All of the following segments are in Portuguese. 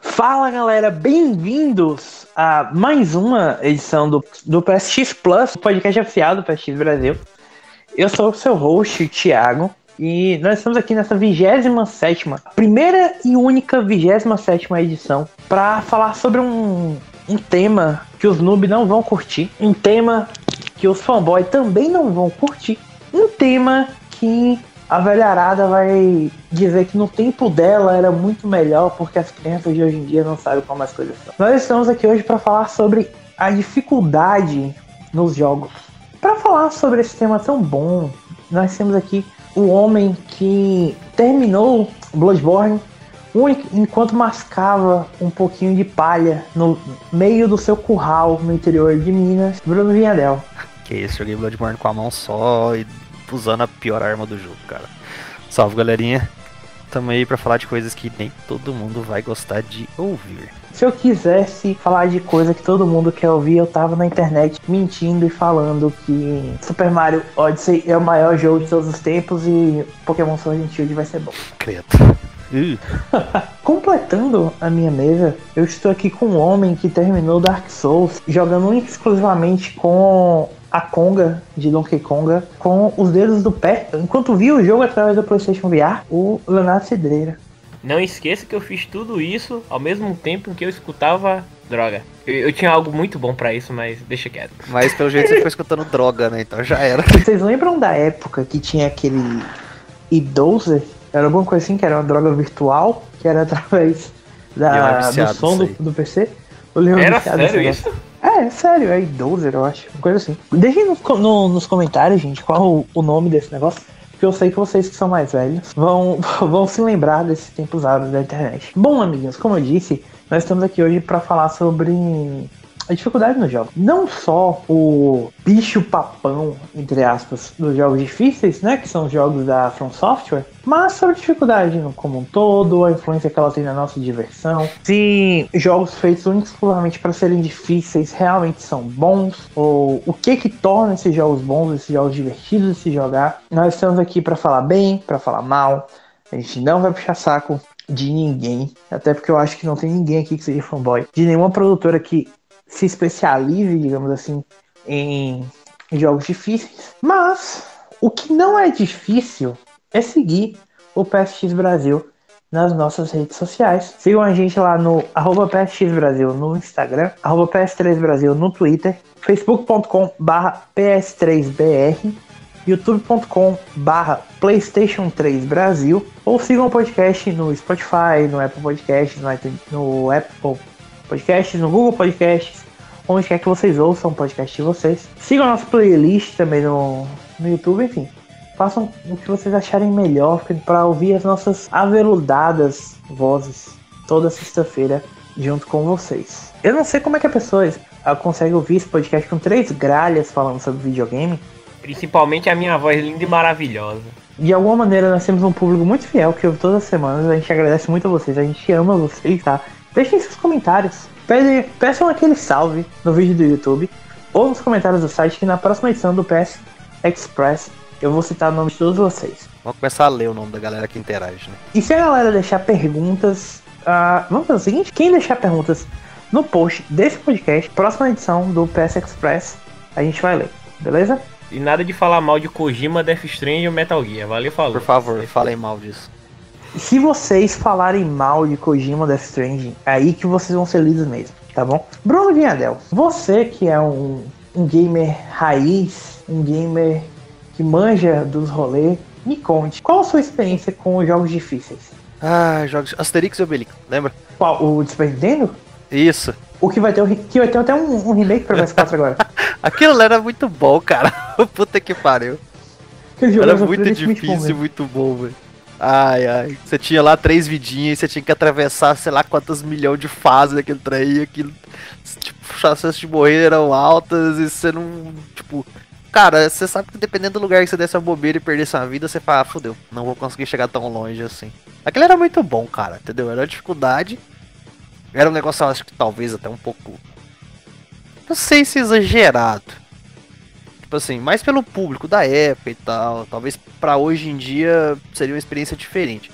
Fala galera, bem-vindos a mais uma edição do, do PSX Plus, podcast oficial do PSX Brasil. Eu sou o seu host, Thiago, e nós estamos aqui nessa 27, primeira e única 27 edição, para falar sobre um, um tema que os noobs não vão curtir, um tema que os fanboys também não vão curtir, um tema que a velharada vai dizer que no tempo dela era muito melhor porque as crianças de hoje em dia não sabem como as coisas são. Nós estamos aqui hoje para falar sobre a dificuldade nos jogos. Para falar sobre esse tema tão bom, nós temos aqui o homem que terminou Bloodborne enquanto mascava um pouquinho de palha no meio do seu curral no interior de Minas, Bruno Vinhadel. Que isso, joguei Bloodborne com a mão só e usando a pior arma do jogo, cara. Salve, galerinha. Tamo aí pra falar de coisas que nem todo mundo vai gostar de ouvir. Se eu quisesse falar de coisa que todo mundo quer ouvir, eu tava na internet mentindo e falando que Super Mario Odyssey é o maior jogo de todos os tempos e Pokémon Sword and Shield vai ser bom. Credo. Completando a minha mesa, eu estou aqui com um homem que terminou Dark Souls jogando exclusivamente com a Conga de Donkey Konga com os dedos do pé, enquanto via o jogo através do PlayStation VR, o Leonardo Cedreira. Não esqueça que eu fiz tudo isso ao mesmo tempo que eu escutava droga. Eu, eu tinha algo muito bom para isso, mas deixa quieto. Mas pelo jeito você ficou escutando droga, né? Então já era. Vocês lembram da época que tinha aquele idoso? Era alguma coisa assim, que era uma droga virtual, que era através da, do som do, do PC? Era sério isso? É, é sério, é Dozer, eu acho. Uma coisa assim. Deixem nos, no, nos comentários, gente, qual o, o nome desse negócio. Porque eu sei que vocês que são mais velhos vão, vão se lembrar desses tempos áureos da internet. Bom, amiguinhos, como eu disse, nós estamos aqui hoje para falar sobre a dificuldade no jogo. Não só o bicho papão, entre aspas, dos jogos difíceis, né? Que são os jogos da From Software, mas sobre a dificuldade como um todo, a influência que ela tem na nossa diversão. Se jogos feitos exclusivamente para serem difíceis realmente são bons, ou o que que torna esses jogos bons, esses jogos divertidos de se jogar. Nós estamos aqui para falar bem, para falar mal. A gente não vai puxar saco de ninguém, até porque eu acho que não tem ninguém aqui que seja fanboy, de nenhuma produtora que se especialize, digamos assim, em, jogos difíceis. Mas o que não é difícil é seguir o PSX Brasil nas nossas redes sociais. Sigam a gente lá no arroba PSX Brasil no Instagram, arroba PS3 Brasil no Twitter, facebook.com barra PS3BR, youtube.com barra Playstation 3 Brasil, ou sigam o podcast no Spotify, no Apple Podcasts, no, no Apple Podcasts, no Google Podcasts, onde quer que vocês ouçam o podcast de vocês. Sigam a nossa playlist também no, no YouTube, enfim. Façam o que vocês acharem melhor para ouvir as nossas aveludadas vozes toda sexta-feira junto com vocês. Eu não sei como é que a pessoa consegue ouvir esse podcast com três gralhas falando sobre videogame. Principalmente a minha voz linda e maravilhosa. De alguma maneira nós temos um público muito fiel que ouve todas as semanas. A gente agradece muito a vocês, a gente ama vocês, tá? Deixem seus comentários. Pede, peçam aquele salve no vídeo do YouTube ou nos comentários do site que na próxima edição do PS Express eu vou citar o nome de todos vocês. Vamos começar a ler o nome da galera que interage, né? E se a galera deixar perguntas, uh, vamos fazer o seguinte: quem deixar perguntas no post desse podcast, próxima edição do PS Express, a gente vai ler, beleza? E nada de falar mal de Kojima, Death Stranding ou Metal Gear. Valeu, falou. Por favor, falem mal disso. Se vocês falarem mal de Kojima Death Stranding, é aí que vocês vão ser lidos mesmo, tá bom? Bruno Vinhadel, você que é um, um gamer raiz, um gamer que manja dos rolês, me conte, qual a sua experiência com os jogos difíceis? Ah, jogos Asterix e Obelix, lembra? Qual? O de Super Nintendo? Isso. O que vai ter, que vai ter até um, um remake pra PS4 agora. Aquilo era muito bom, cara. Puta que pariu. Era muito difícil, muito bom, velho. Ai, ai. Você tinha lá três vidinhas você tinha que atravessar, sei lá, quantas milhões de fases daquele trem. Aquilo, tipo, chances de morrer eram altas e você não. Tipo. Cara, você sabe que dependendo do lugar que você desse a bobeira e perdesse a vida, você fala, ah, fodeu, não vou conseguir chegar tão longe assim. Aquilo era muito bom, cara, entendeu? Era uma dificuldade. Era um negócio, acho que talvez até um pouco. Não sei se exagerado Tipo assim, mais pelo público da época e tal. Talvez para hoje em dia seria uma experiência diferente.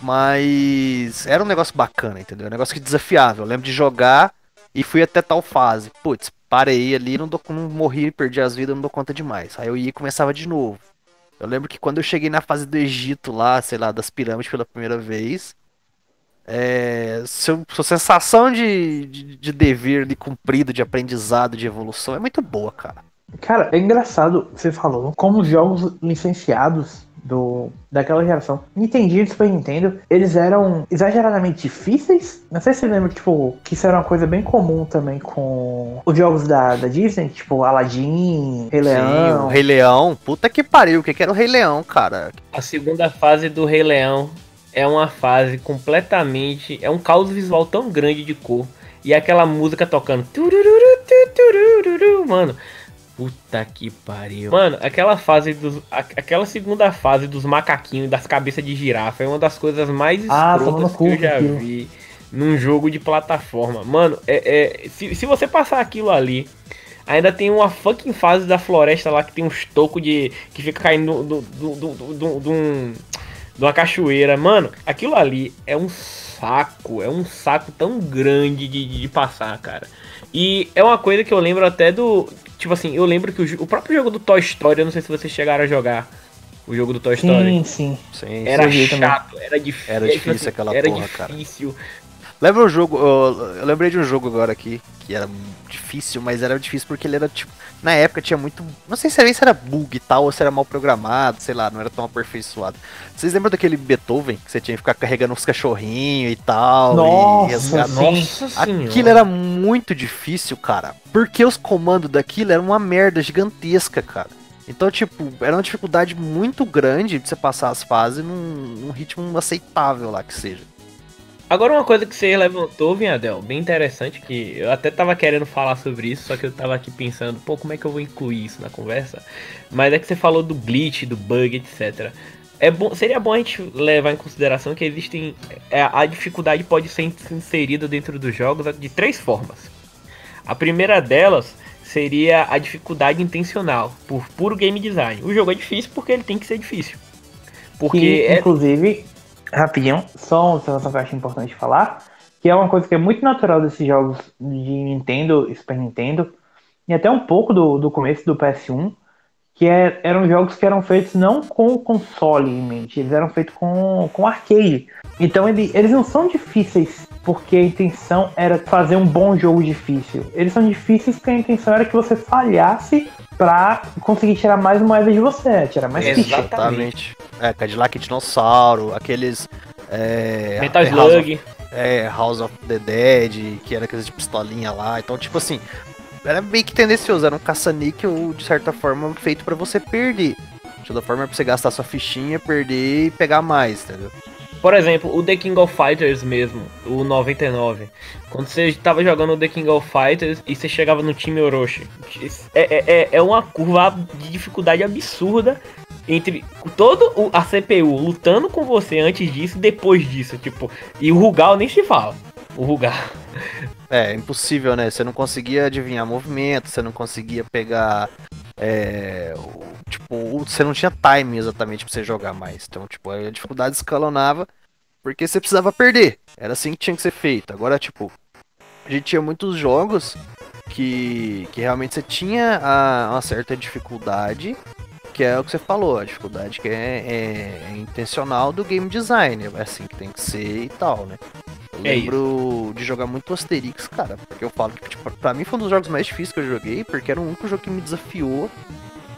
Mas era um negócio bacana, entendeu? Um negócio que desafiável. Eu lembro de jogar e fui até tal fase. Putz, parei ali, não, dou, não morri, perdi as vidas, não dou conta demais. Aí eu ia e começava de novo. Eu lembro que quando eu cheguei na fase do Egito lá, sei lá, das pirâmides pela primeira vez, é, seu, sua sensação de, de, de dever de cumprido, de aprendizado, de evolução é muito boa, cara. Cara, é engraçado, você falou, como os jogos licenciados do, daquela geração, Nintendo e Super Nintendo, eles eram exageradamente difíceis. Não sei se você lembra, tipo, que isso era uma coisa bem comum também com os jogos da, da Disney, tipo Aladdin, Rei Leão. Sim, o Rei Leão, puta que pariu, o que, que era o Rei Leão, cara? A segunda fase do Rei Leão é uma fase completamente. É um caos visual tão grande de cor. E aquela música tocando. Mano. Puta que pariu. Mano, aquela fase dos. Aquela segunda fase dos macaquinhos das cabeças de girafa é uma das coisas mais ah, escrotas que eu já vi num jogo de plataforma. Mano, é, é, se, se você passar aquilo ali. Ainda tem uma fucking fase da floresta lá que tem uns tocos de. que fica caindo do, do, do, do, do, do um de uma cachoeira. Mano, aquilo ali é um saco, é um saco tão grande de, de passar, cara. E é uma coisa que eu lembro até do. Tipo assim, eu lembro que o, o próprio jogo do Toy Story, eu não sei se vocês chegaram a jogar o jogo do Toy Story. Sim, sim. sim era chato, era difícil. Era difícil aquela era porra, difícil. cara. Lembra um jogo, eu, eu, lembrei de um jogo agora aqui, que era difícil, mas era difícil porque ele era tipo. Na época tinha muito. Não sei se era, se era bug e tal, ou se era mal programado, sei lá, não era tão aperfeiçoado. Vocês lembram daquele Beethoven que você tinha que ficar carregando uns cachorrinhos e tal? Nossa, e nossa Aquilo era muito difícil, cara. Porque os comandos daquilo eram uma merda gigantesca, cara. Então, tipo, era uma dificuldade muito grande de você passar as fases num, num ritmo aceitável lá que seja. Agora uma coisa que você levantou, Vinhadel, bem interessante, que eu até tava querendo falar sobre isso, só que eu tava aqui pensando, pô, como é que eu vou incluir isso na conversa? Mas é que você falou do glitch, do bug, etc. É bom, seria bom a gente levar em consideração que existem. É, a dificuldade pode ser inserida dentro dos jogos de três formas. A primeira delas seria a dificuldade intencional, por puro game design. O jogo é difícil porque ele tem que ser difícil. Porque e, é... Inclusive, rapidinho, só uma observação que eu acho importante falar, que é uma coisa que é muito natural desses jogos de Nintendo e Super Nintendo, e até um pouco do, do começo do PS1, que é, eram jogos que eram feitos não com o console em mente, eles eram feitos com, com arcade. Então ele, eles não são difíceis porque a intenção era fazer um bom jogo difícil. Eles são difíceis porque a intenção era que você falhasse pra conseguir tirar mais moedas de você, tirar mais Exatamente. É, Cadillac Dinossauro, aqueles. É, Metal Slug. é, House of the Dead, que era aqueles de pistolinha lá. Então, tipo assim, era meio que tendencioso, era um caça-níquel, de certa forma, feito para você perder. De toda forma, é pra você gastar sua fichinha, perder e pegar mais, entendeu? Por exemplo, o The King of Fighters mesmo, o 99. Quando você estava jogando o The King of Fighters e você chegava no time Orochi. É, é, é, é uma curva de dificuldade absurda entre todo o, a CPU lutando com você antes disso e depois disso. Tipo, e o Rugal nem se fala. O Rugal. É, impossível, né? Você não conseguia adivinhar movimento, você não conseguia pegar. É, tipo, você não tinha time exatamente pra você jogar mais. Então, tipo, a dificuldade escalonava porque você precisava perder. Era assim que tinha que ser feito. Agora, tipo, a gente tinha muitos jogos que, que realmente você tinha a, uma certa dificuldade, que é o que você falou, a dificuldade que é, é, é intencional do game design. É assim que tem que ser e tal, né? Eu é lembro isso. de jogar muito Asterix, cara. Porque eu falo que, tipo, pra mim foi um dos jogos mais difíceis que eu joguei, porque era o único jogo que me desafiou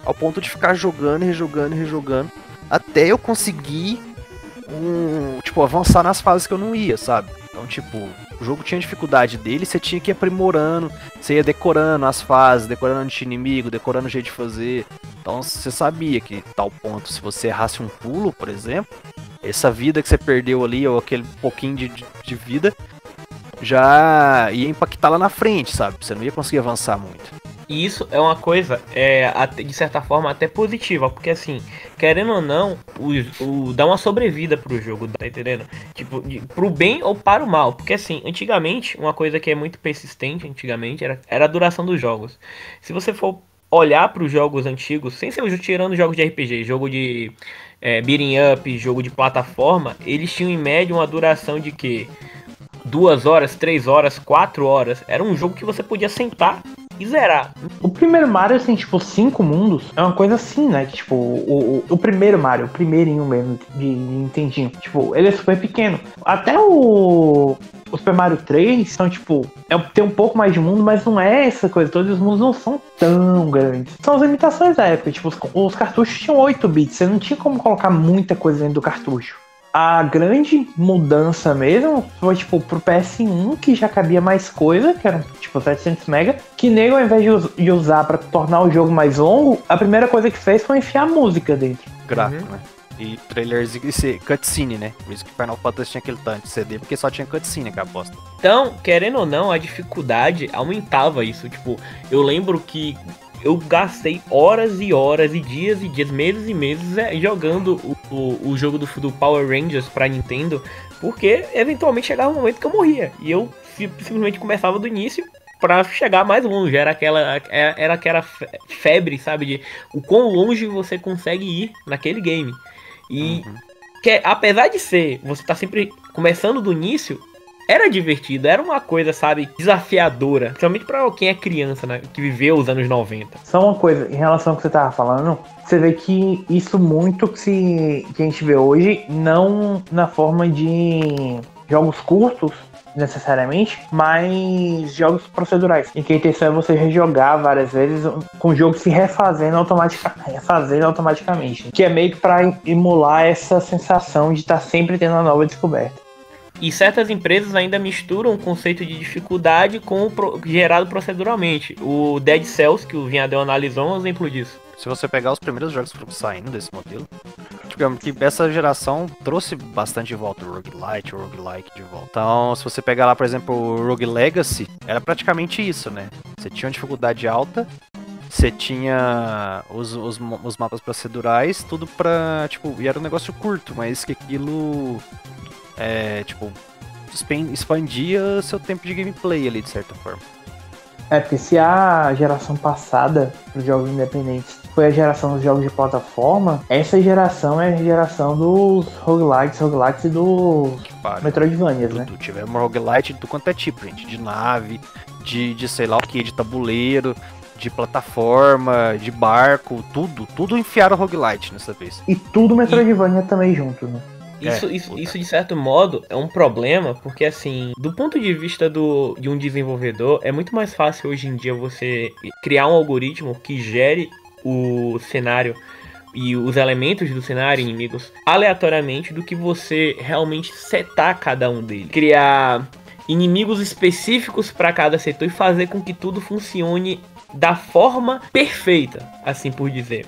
ao ponto de ficar jogando rejogando rejogando. Até eu conseguir um, tipo, avançar nas fases que eu não ia, sabe? Então, tipo, o jogo tinha dificuldade dele, você tinha que ir aprimorando, você ia decorando as fases, decorando o inimigo, decorando o jeito de fazer. Então você sabia que tal ponto, se você errasse um pulo, por exemplo, essa vida que você perdeu ali, ou aquele pouquinho de, de vida, já ia impactar lá na frente, sabe? Você não ia conseguir avançar muito. E isso é uma coisa, é, de certa forma, até positiva, porque assim, querendo ou não, o, o, dá uma sobrevida pro jogo, tá entendendo? Tipo, de, pro bem ou para o mal. Porque assim, antigamente, uma coisa que é muito persistente, antigamente, era, era a duração dos jogos. Se você for olhar para os jogos antigos, sem ser tirando jogos de RPG, jogo de é, beating up, jogo de plataforma, eles tinham em média uma duração de que duas horas, três horas, quatro horas. Era um jogo que você podia sentar e zerar. O primeiro Mario tem, tipo, cinco mundos. É uma coisa assim, né? Que, tipo, o, o, o primeiro Mario, o primeirinho mesmo de Nintendinho. Tipo, ele é super pequeno. Até o, o Super Mario 3 são, tipo, é, tem um pouco mais de mundo, mas não é essa coisa. Todos os mundos não são tão grandes. São as limitações da época. Tipo, os, os cartuchos tinham 8 bits. Você não tinha como colocar muita coisa dentro do cartucho a grande mudança mesmo foi, tipo, pro PS1, que já cabia mais coisa, que eram, tipo, 700 MB, que nego, ao invés de, us de usar para tornar o jogo mais longo, a primeira coisa que fez foi enfiar música dentro. Gráfico, uhum. né? E trailers e cutscene, né? Por isso que Final Fantasy tinha aquele tanto de CD, porque só tinha cutscene que aposta. Então, querendo ou não, a dificuldade aumentava isso. Tipo, eu lembro que eu gastei horas e horas e dias e dias, meses e meses é, jogando o, o, o, jogo do, do Power Rangers pra Nintendo, porque eventualmente chegava um momento que eu morria. E eu simplesmente começava do início para chegar mais longe. Era aquela, é, era aquela febre, sabe? De o quão longe você consegue ir naquele game. E uhum. que, apesar de ser, você tá sempre começando do início, era divertido, era uma coisa, sabe, desafiadora. Principalmente pra quem é criança, né? Que viveu os anos 90. Só uma coisa, em relação ao que você tava falando, você vê que isso muito que, se, que a gente vê hoje, não na forma de jogos curtos, necessariamente, mas jogos procedurais, em que a intenção é você rejogar várias vezes com o jogo se refazendo, automatica refazendo automaticamente, que é meio que para emular essa sensação de estar tá sempre tendo uma nova descoberta. E certas empresas ainda misturam o conceito de dificuldade com o pro gerado proceduralmente. O Dead Cells, que o Vinhadel analisou, é um exemplo disso. Se você pegar os primeiros jogos que foram saindo desse modelo, digamos que essa geração trouxe bastante de volta o roguelite, o roguelike de volta. Então, se você pegar lá, por exemplo, o Rogue Legacy, era praticamente isso, né? Você tinha uma dificuldade alta, você tinha os, os, os mapas procedurais, tudo pra, tipo, e era um negócio curto, mas que aquilo é, tipo, expandia seu tempo de gameplay ali, de certa forma. É, porque se a geração passada dos jogos independentes foi a geração dos jogos de plataforma, essa geração é a geração dos roguelites, roguelites e dos Metroidvanias, né? Tu tivemos roguelite do quanto é tipo, gente, de nave, de, de sei lá o que, de tabuleiro, de plataforma, de barco, tudo, tudo enfiaram roguelite nessa vez. E tudo Metroidvania e... também junto, né? Isso, é, isso, isso, de certo modo, é um problema, porque assim, do ponto de vista do, de um desenvolvedor, é muito mais fácil hoje em dia você criar um algoritmo que gere o cenário e os elementos do cenário inimigos aleatoriamente do que você realmente setar cada um deles. Criar inimigos específicos para cada setor e fazer com que tudo funcione da forma perfeita, assim por dizer.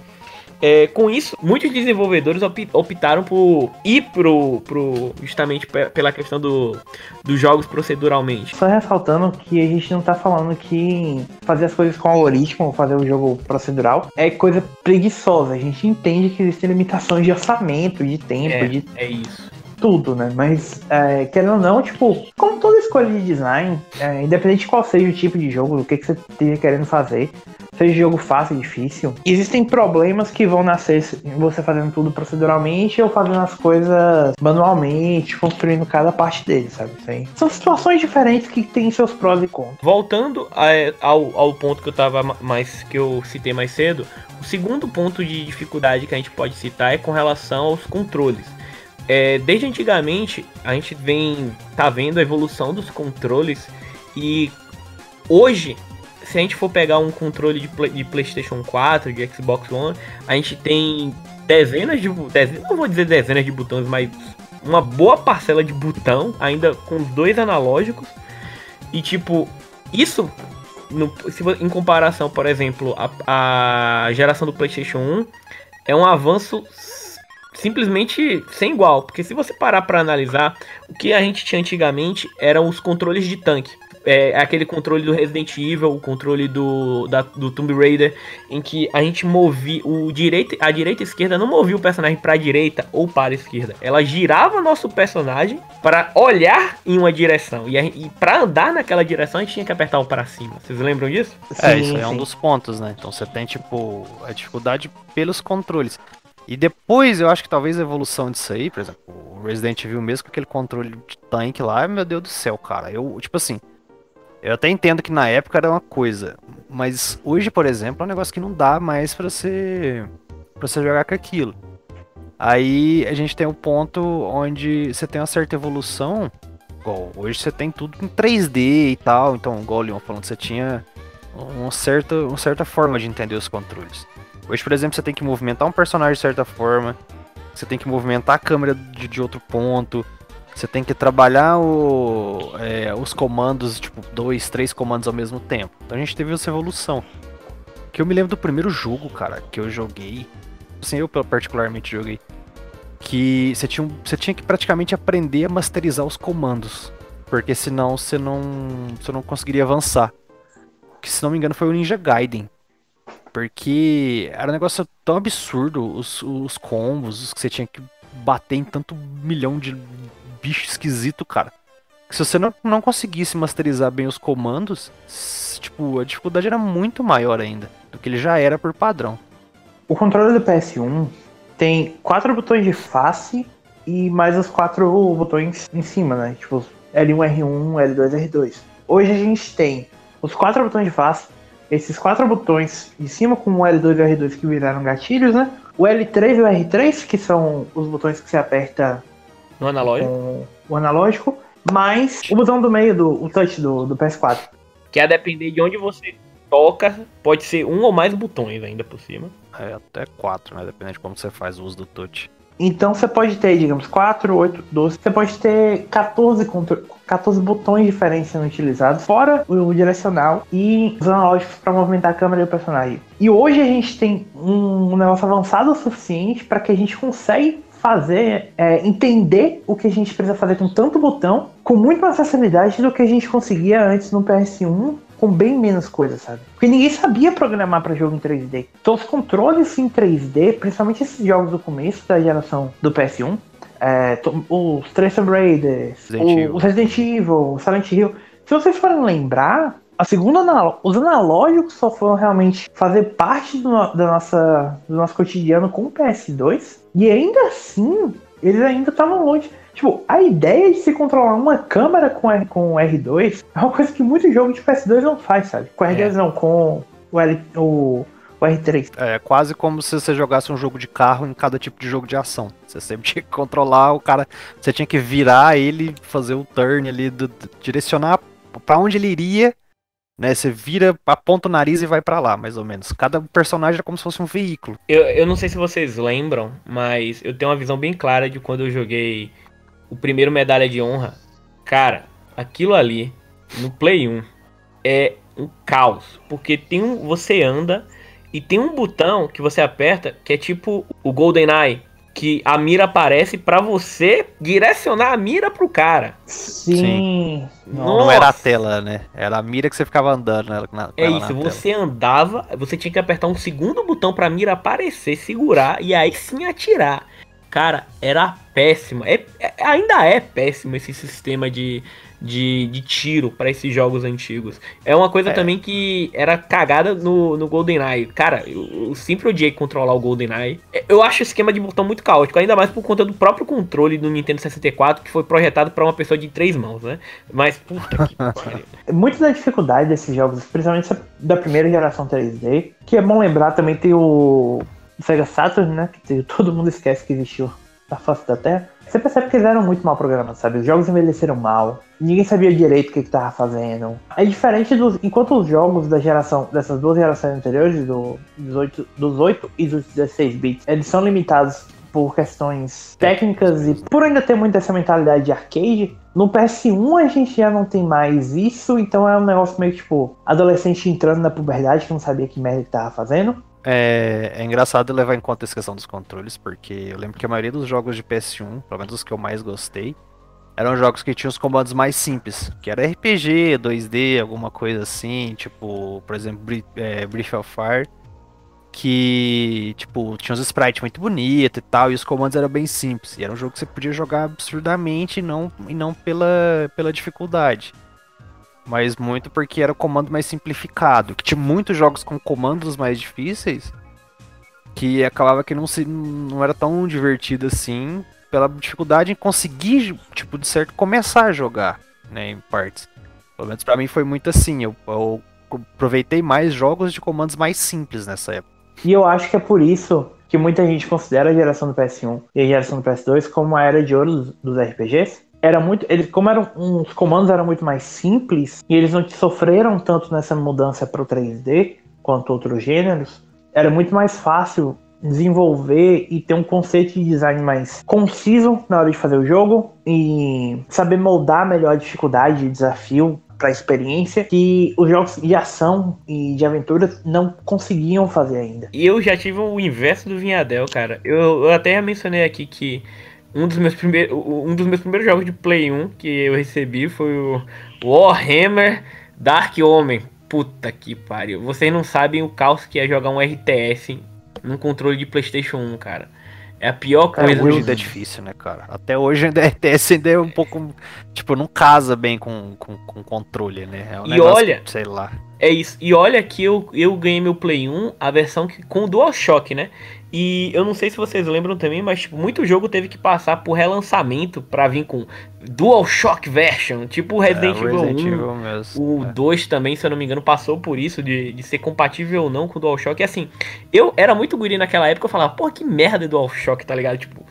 É, com isso, muitos desenvolvedores optaram por ir pro, pro justamente pela questão do, dos jogos proceduralmente. Só ressaltando que a gente não tá falando que fazer as coisas com algoritmo, fazer o jogo procedural, é coisa preguiçosa. A gente entende que existem limitações de orçamento, de tempo, é, de. É isso tudo, né? Mas, é, querendo ou não, tipo, como toda escolha de design, é, independente de qual seja o tipo de jogo, o que, que você esteja querendo fazer, seja jogo fácil, difícil, existem problemas que vão nascer você fazendo tudo proceduralmente ou fazendo as coisas manualmente, construindo cada parte dele, sabe? Assim, são situações diferentes que têm seus prós e contras. Voltando a, ao, ao ponto que eu tava mais que eu citei mais cedo, o segundo ponto de dificuldade que a gente pode citar é com relação aos controles. É, desde antigamente a gente vem tá vendo a evolução dos controles e hoje se a gente for pegar um controle de, play, de PlayStation 4, de Xbox One, a gente tem dezenas de dezenas, não vou dizer dezenas de botões, mas uma boa parcela de botão, ainda com dois analógicos. E tipo, isso no, se, em comparação, por exemplo, a, a geração do PlayStation 1 é um avanço simplesmente sem igual, porque se você parar para analisar, o que a gente tinha antigamente eram os controles de tanque é, aquele controle do Resident Evil, o controle do, da, do Tomb Raider, em que a gente movia o direito, a direita e a esquerda não movia o personagem para a direita ou para a esquerda. Ela girava nosso personagem para olhar em uma direção e, e para andar naquela direção a gente tinha que apertar o para cima. Vocês lembram disso? É, sim, isso é um dos pontos, né? Então você tem tipo a dificuldade pelos controles. E depois eu acho que talvez a evolução disso aí, por exemplo, o Resident Evil mesmo com aquele controle de tanque lá, meu Deus do céu, cara. Eu, tipo assim, eu até entendo que na época era uma coisa, mas hoje, por exemplo, é um negócio que não dá mais para você para você jogar com aquilo. Aí a gente tem um ponto onde você tem uma certa evolução. Igual, hoje você tem tudo em 3D e tal, então, igual o Leon falando, você tinha uma certa, uma certa forma de entender os controles. Hoje, por exemplo, você tem que movimentar um personagem de certa forma, você tem que movimentar a câmera de, de outro ponto, você tem que trabalhar o, é, os comandos, tipo, dois, três comandos ao mesmo tempo. Então a gente teve essa evolução. Que eu me lembro do primeiro jogo, cara, que eu joguei. Assim, eu particularmente joguei. Que você tinha, você tinha que praticamente aprender a masterizar os comandos. Porque senão você não, você não conseguiria avançar. Que se não me engano foi o Ninja Gaiden. Porque era um negócio tão absurdo, os, os combos, que você tinha que bater em tanto milhão de bicho esquisito, cara. Que se você não, não conseguisse masterizar bem os comandos, tipo, a dificuldade era muito maior ainda do que ele já era por padrão. O controle do PS1 tem quatro botões de face e mais os quatro botões em cima, né? Tipo, L1, R1, L2, R2. Hoje a gente tem os quatro botões de face, esses quatro botões de cima com o L2 e o R2 que viraram gatilhos, né? O L3 e o R3, que são os botões que você aperta no analógico. o analógico, mais o botão do meio do o touch do, do PS4. Que a depender de onde você toca, pode ser um ou mais botões ainda por cima. É, até quatro, né? Dependendo de como você faz o uso do touch. Então você pode ter, digamos, 4, 8, 12. Você pode ter 14, 14 botões diferentes sendo utilizados, fora o direcional e os analógicos para movimentar a câmera do personagem. E hoje a gente tem um negócio avançado o suficiente para que a gente consiga fazer, é, entender o que a gente precisa fazer com tanto botão, com muito mais facilidade do que a gente conseguia antes no PS1 com bem menos coisa, sabe? Porque ninguém sabia programar para jogo em 3D. Então os controles em 3D, principalmente esses jogos do começo da geração do PS1, é, os três Tomb Raiders, Resident o, o Resident Evil, o Silent Hill, se vocês forem lembrar, a segunda os analógicos só foram realmente fazer parte do, da nossa, do nosso cotidiano com o PS2. E ainda assim, eles ainda estavam longe. Tipo, a ideia de se controlar uma câmera com, R, com R2 é uma coisa que muito jogo de PS2 não faz, sabe? Com R2 é. não, com o, L, o, o R3. É quase como se você jogasse um jogo de carro em cada tipo de jogo de ação. Você sempre tinha que controlar o cara, você tinha que virar ele, fazer o turn ali, do, do, direcionar para onde ele iria né? Você vira, aponta o nariz e vai para lá, mais ou menos. Cada personagem é como se fosse um veículo. Eu, eu não sei se vocês lembram, mas eu tenho uma visão bem clara de quando eu joguei o primeiro Medalha de Honra. Cara, aquilo ali, no Play 1, é um caos. Porque tem um. Você anda e tem um botão que você aperta que é tipo o Golden Eye que a mira aparece para você direcionar a mira pro cara. Sim. Sim. Não, não, era a tela, né? Era a mira que você ficava andando na, na É isso, você tela. andava, você tinha que apertar um segundo botão pra mira aparecer, segurar e aí sim atirar. Cara, era péssima. É, é, ainda é péssimo esse sistema de, de, de tiro para esses jogos antigos. É uma coisa é. também que era cagada no, no GoldenEye. Cara, eu, eu sempre odiei controlar o GoldenEye. É, eu acho o esquema de botão muito caótico, ainda mais por conta do próprio controle do Nintendo 64, que foi projetado para uma pessoa de três mãos, né? Mas, puta que pariu. Muito da dificuldade desses jogos, principalmente da primeira geração 3D, que é bom lembrar também tem o Sega Saturn, né? Que todo mundo esquece que existiu na face da Terra. Você percebe que eles eram muito mal programados, sabe? Os jogos envelheceram mal, ninguém sabia direito o que, estava fazendo. É diferente dos. Enquanto os jogos da geração, dessas duas gerações anteriores, do, dos, 8, dos 8 e dos 16 bits, eles são limitados por questões técnicas e por ainda ter muito essa mentalidade de arcade, no PS1 a gente já não tem mais isso, então é um negócio meio tipo adolescente entrando na puberdade que não sabia que merda que tava fazendo. É, é, engraçado levar em conta essa questão dos controles, porque eu lembro que a maioria dos jogos de PS1, pelo menos os que eu mais gostei, eram jogos que tinham os comandos mais simples, que era RPG, 2D, alguma coisa assim, tipo, por exemplo, é, Breath of Fire, que, tipo, tinha os sprites muito bonitos e tal, e os comandos eram bem simples. E era um jogo que você podia jogar absurdamente e não, e não pela, pela dificuldade. Mas muito porque era o comando mais simplificado. Que tinha muitos jogos com comandos mais difíceis que acabava que não, se, não era tão divertido assim pela dificuldade em conseguir, tipo, de certo, começar a jogar, né, em partes. Pelo menos pra mim foi muito assim, eu, eu aproveitei mais jogos de comandos mais simples nessa época. E eu acho que é por isso que muita gente considera a geração do PS1 e a geração do PS2 como a era de ouro dos, dos RPGs. Era muito, eles, como eram, os comandos eram muito mais simples e eles não sofreram tanto nessa mudança para o 3D quanto outros gêneros, era muito mais fácil desenvolver e ter um conceito de design mais conciso na hora de fazer o jogo e saber moldar melhor a dificuldade e desafio para a experiência que os jogos de ação e de aventura não conseguiam fazer ainda. E eu já tive o inverso do Vinhadel, cara. Eu, eu até mencionei aqui que um dos meus primeiros um dos meus primeiros jogos de Play 1 que eu recebi foi o Warhammer Dark Omen. Puta que pariu. Vocês não sabem o caos que é jogar um RTS num controle de PlayStation 1, cara. É a pior coisa. Até hoje ainda é difícil, né, cara? Até hoje ainda RTS ainda é um pouco. Tipo, não casa bem com, com, com controle, né? É um e olha. Sei lá. É isso. E olha que eu, eu ganhei meu Play 1, a versão que, com DualShock, né? E eu não sei se vocês lembram também, mas tipo, muito jogo teve que passar por relançamento para vir com DualShock version, tipo Resident, é, Resident Evil 1. Evil o é. 2 também, se eu não me engano, passou por isso de, de ser compatível ou não com o DualShock. E assim, eu era muito guri naquela época, eu falava, porra, que merda é DualShock, tá ligado? Tipo,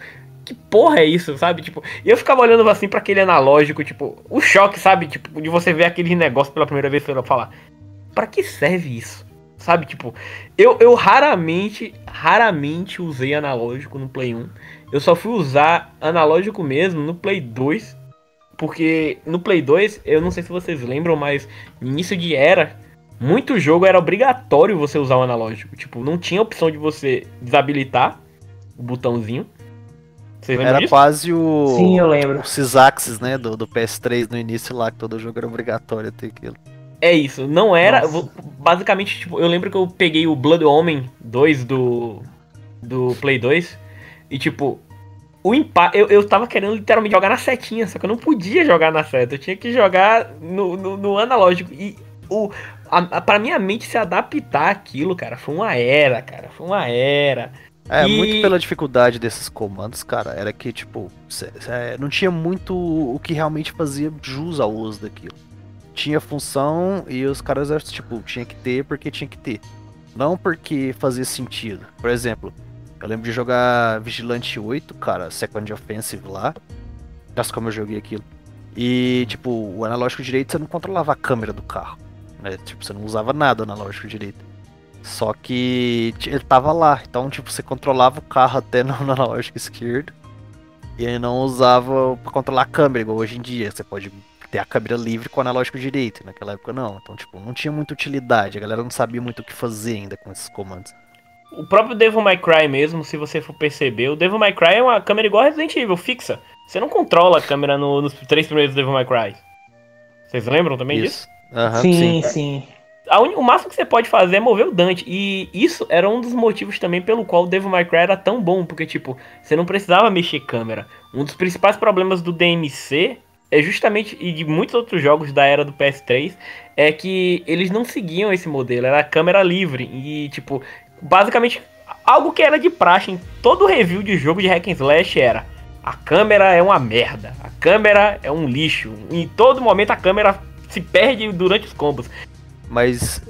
que porra é isso, sabe? Tipo, eu ficava olhando assim para aquele analógico, tipo, o choque, sabe? Tipo, de você ver aquele negócio pela primeira vez e falar, para que serve isso? Sabe, tipo, eu, eu raramente, raramente usei analógico no Play 1. Eu só fui usar analógico mesmo no Play 2. Porque no Play 2, eu não sei se vocês lembram, mas no início de era, muito jogo era obrigatório você usar o analógico. Tipo, não tinha opção de você desabilitar o botãozinho. Vocês era disso? quase o. Sim, eu lembro. O Sysaxis, né? Do, do PS3 no início lá, que todo jogo era obrigatório ter aquilo. É isso, não era. Nossa. Basicamente, tipo, eu lembro que eu peguei o Blood Omen 2 do. do Play 2. E tipo, o impacto. Eu, eu tava querendo literalmente jogar na setinha, só que eu não podia jogar na seta. Eu tinha que jogar no, no, no analógico. E o. A, a, pra minha mente se adaptar aquilo, cara, foi uma era, cara. Foi uma era. É, e... muito pela dificuldade desses comandos, cara. Era que, tipo, não tinha muito o que realmente fazia jus ao uso daquilo tinha função e os caras, tipo, tinha que ter porque tinha que ter. Não porque fazia sentido. Por exemplo, eu lembro de jogar Vigilante 8, cara, Second Offensive lá. Nossa, como eu joguei aquilo. E, tipo, o analógico direito você não controlava a câmera do carro. Né? Tipo, você não usava nada analógico direito. Só que ele tava lá. Então, tipo, você controlava o carro até no analógico esquerdo. E ele não usava para controlar a câmera, igual hoje em dia. Você pode ter a câmera livre com o analógico direito. Naquela época não. Então, tipo, não tinha muita utilidade. A galera não sabia muito o que fazer ainda com esses comandos. O próprio Devil May Cry mesmo, se você for perceber, o Devil May Cry é uma câmera igual a Resident Evil, fixa. Você não controla a câmera no, nos três primeiros Devil May Cry. Vocês lembram também isso. disso? Uhum, sim, sim. sim. Un... O máximo que você pode fazer é mover o Dante. E isso era um dos motivos também pelo qual o Devil May Cry era tão bom. Porque, tipo, você não precisava mexer câmera. Um dos principais problemas do DMC é justamente, e de muitos outros jogos da era do PS3, é que eles não seguiam esse modelo, era câmera livre. E, tipo, basicamente, algo que era de praxe em todo review de jogo de hack and slash era a câmera é uma merda, a câmera é um lixo. Em todo momento a câmera se perde durante os combos. Mas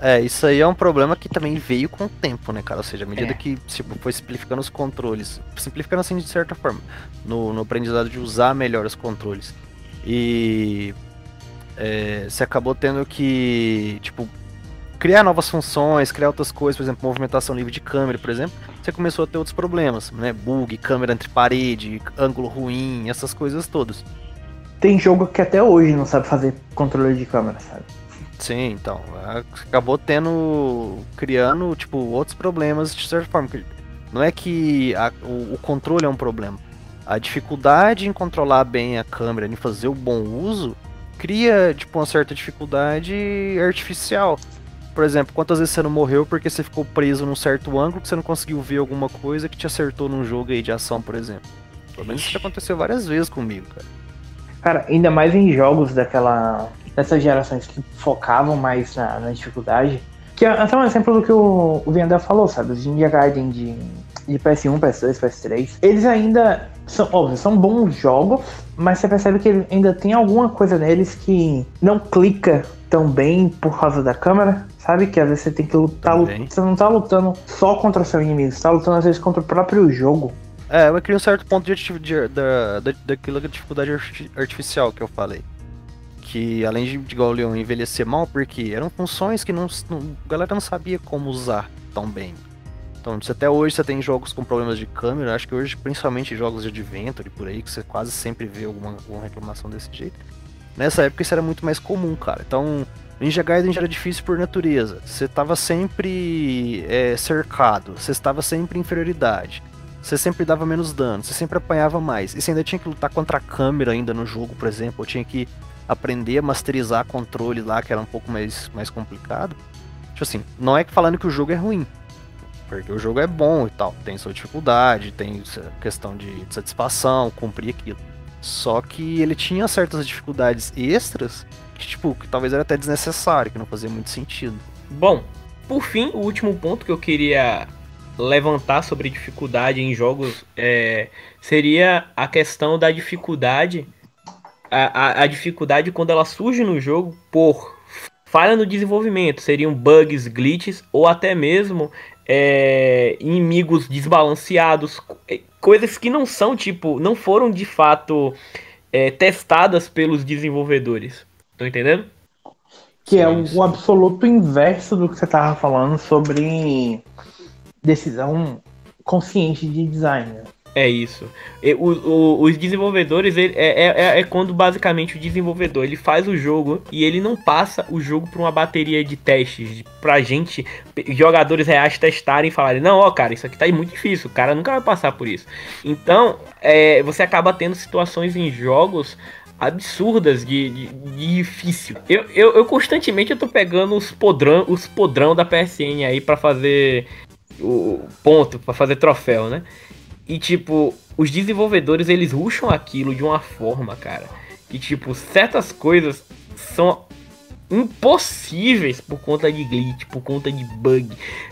é, isso aí é um problema que também veio com o tempo, né, cara? Ou seja, à medida é. que tipo, foi simplificando os controles, simplificando assim de certa forma, no, no aprendizado de usar melhor os controles. E é, você acabou tendo que, tipo, criar novas funções, criar outras coisas, por exemplo, movimentação livre de câmera, por exemplo, você começou a ter outros problemas, né? Bug, câmera entre parede, ângulo ruim, essas coisas todas. Tem jogo que até hoje não sabe fazer controle de câmera, sabe? Sim, então. Acabou tendo. criando, tipo, outros problemas de certa forma. Não é que a, o, o, controle é um problema. a dificuldade em controlar bem a câmera, em fazer o bom uso, cria tipo uma certa dificuldade artificial. Por exemplo, quantas vezes você não morreu porque você ficou preso num certo ângulo que você não conseguiu ver alguma coisa que te acertou num jogo aí de ação, por exemplo. Pelo menos isso aconteceu várias vezes comigo, cara. Cara, ainda mais em jogos daquela. Dessas gerações que focavam mais na, na dificuldade. Que é até um exemplo do que o, o Viandel falou, sabe? Os Ninja Gaiden de, de PS1, PS2, PS3. Eles ainda são, óbvio, são bons jogos, mas você percebe que ainda tem alguma coisa neles que não clica tão bem por causa da câmera, sabe? Que às vezes você tem que lutar. Você não tá lutando só contra o seu inimigo, você tá lutando às vezes contra o próprio jogo. É, eu crio um certo ponto de, de, da, da, daquilo que é dificuldade artificial que eu falei. Que além de, igual envelhecer mal, porque eram funções que não, não, a galera não sabia como usar tão bem. Então, até hoje você tem jogos com problemas de câmera, acho que hoje, principalmente jogos de Adventure por aí, que você quase sempre vê alguma, alguma reclamação desse jeito. Nessa época isso era muito mais comum, cara. Então, Ninja Gaiden já era difícil por natureza. Você estava sempre é, cercado, você estava sempre em inferioridade você sempre dava menos dano, você sempre apanhava mais. E você ainda tinha que lutar contra a câmera ainda no jogo, por exemplo. Eu tinha que aprender a masterizar controle lá, que era um pouco mais, mais complicado. Tipo assim, não é que falando que o jogo é ruim. Porque o jogo é bom e tal. Tem sua dificuldade, tem questão de satisfação, cumprir aquilo. Só que ele tinha certas dificuldades extras que, tipo, que talvez era até desnecessário, que não fazia muito sentido. Bom, por fim, o último ponto que eu queria levantar sobre dificuldade em jogos é, seria a questão da dificuldade, a, a, a, dificuldade quando ela surge no jogo por falha no desenvolvimento, seriam bugs, glitches ou até mesmo é, inimigos desbalanceados, é, coisas que não são tipo, não foram de fato é, testadas pelos desenvolvedores. Estão entendendo? Que é o, o absoluto inverso do que você tava falando sobre decisão consciente de design. É isso. E, o, o, os desenvolvedores ele, é, é, é, quando basicamente o desenvolvedor ele faz o jogo e ele não passa o jogo para uma bateria de testes pra gente, jogadores reais testarem e falarem: não, ó, cara, isso aqui tá muito difícil, o cara nunca vai passar por isso. Então, é, você acaba tendo situações em jogos absurdas de, de, de difícil. Eu, eu, eu, constantemente eu tô pegando os podrão, os podrão da PSN aí para fazer o ponto para fazer troféu, né? E tipo, os desenvolvedores eles ruxam aquilo de uma forma, cara, que tipo, certas coisas são impossíveis por conta de glitch, por conta de bug.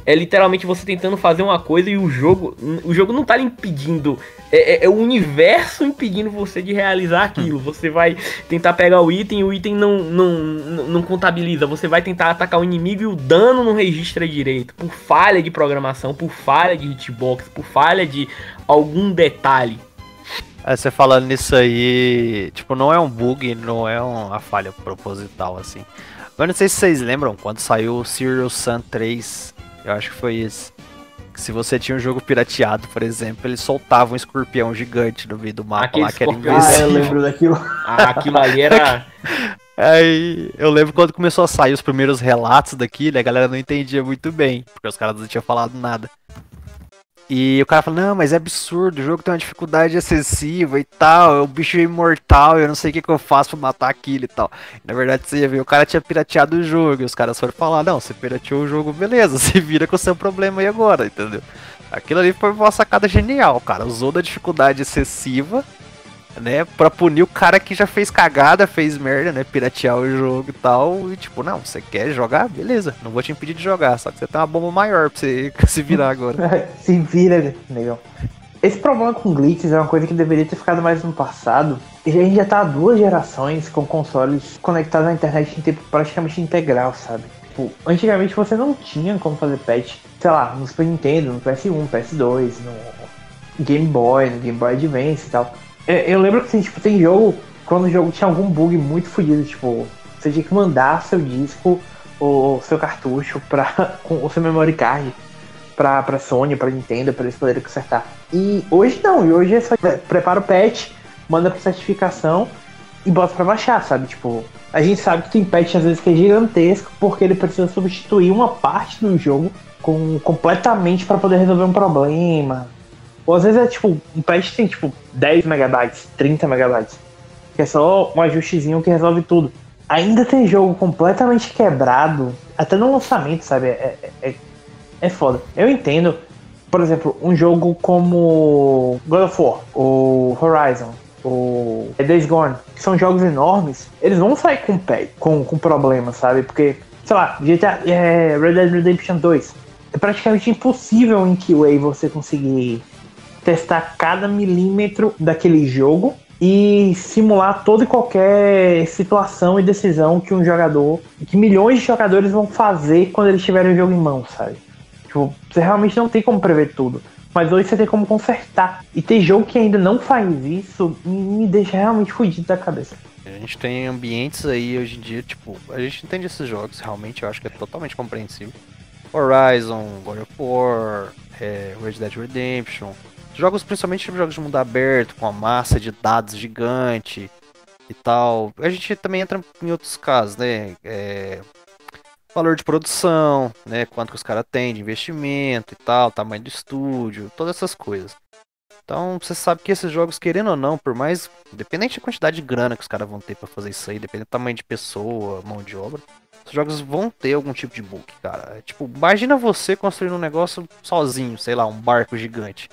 É literalmente você tentando fazer uma coisa e o jogo, o jogo não tá lhe impedindo, é, é, é o universo impedindo você de realizar aquilo. Você vai tentar pegar o item e o item não, não, não, não contabiliza. Você vai tentar atacar o inimigo e o dano não registra direito, por falha de programação, por falha de hitbox, por falha de algum detalhe. É, você falando nisso aí, tipo, não é um bug, não é uma falha proposital, assim. Mas não sei se vocês lembram, quando saiu o Serious Sun 3, eu acho que foi isso. Que se você tinha um jogo pirateado, por exemplo, ele soltava um escorpião gigante no meio do mapa Aquele lá, que era invisível. Ah, eu lembro daquilo. Ah, aquilo ali era... Aí eu lembro quando começou a sair os primeiros relatos daquilo, a galera não entendia muito bem, porque os caras não tinham falado nada. E o cara fala, não, mas é absurdo, o jogo tem uma dificuldade excessiva e tal, o bicho é imortal, eu não sei o que, que eu faço pra matar aquilo e tal. Na verdade, você ia ver, o cara tinha pirateado o jogo, e os caras foram falar, não, você pirateou o jogo, beleza, você vira com o seu problema aí agora, entendeu? Aquilo ali foi uma sacada genial, cara, usou da dificuldade excessiva né, pra punir o cara que já fez cagada, fez merda, né, piratear o jogo e tal, e tipo, não, você quer jogar? Beleza, não vou te impedir de jogar, só que você tem uma bomba maior pra você se virar agora. se vira, negão. Esse problema com glitches é uma coisa que deveria ter ficado mais no passado. E a gente já tá há duas gerações com consoles conectados à internet em tempo praticamente integral, sabe? Tipo, antigamente você não tinha como fazer patch, sei lá, no Super Nintendo, no PS1, PS2, no Game Boy, no Game Boy Advance e tal. É, eu lembro que assim, tipo, tem jogo, quando o jogo tinha algum bug muito fodido, tipo, você tinha que mandar seu disco ou seu cartucho pra, o seu memory card pra, pra Sony, pra Nintendo, pra eles poderem consertar. E hoje não, e hoje é só prepara o patch, manda pra certificação e bota pra baixar, sabe? Tipo, a gente sabe que tem patch às vezes que é gigantesco porque ele precisa substituir uma parte do jogo com completamente para poder resolver um problema Ou às vezes é tipo, um patch tem tipo 10 megabytes, 30 megabytes. Que é só um ajustezinho que resolve tudo. Ainda tem jogo completamente quebrado, até no lançamento, sabe? É, é, é, é foda. Eu entendo, por exemplo, um jogo como God of War, ou Horizon, ou Days Gone, que são jogos enormes, eles vão sair com, com, com problemas, sabe? Porque, sei lá, GTA, é, Red Dead Redemption 2, é praticamente impossível em QA você conseguir testar cada milímetro daquele jogo e simular toda e qualquer situação e decisão que um jogador, que milhões de jogadores vão fazer quando eles tiverem o jogo em mãos, sabe? Tipo, você realmente não tem como prever tudo. Mas hoje você tem como consertar. E ter jogo que ainda não faz isso me deixa realmente fudido da cabeça. A gente tem ambientes aí hoje em dia, tipo, a gente entende esses jogos, realmente eu acho que é totalmente compreensível. Horizon, God of War, é, Red Dead Redemption, Jogos, principalmente jogos de mundo aberto, com a massa de dados gigante e tal. A gente também entra em outros casos, né? É, valor de produção, né? Quanto que os caras têm de investimento e tal, tamanho do estúdio, todas essas coisas. Então, você sabe que esses jogos, querendo ou não, por mais. Independente da quantidade de grana que os caras vão ter para fazer isso aí, dependendo do tamanho de pessoa, mão de obra, os jogos vão ter algum tipo de bug, cara. É, tipo, imagina você construindo um negócio sozinho, sei lá, um barco gigante.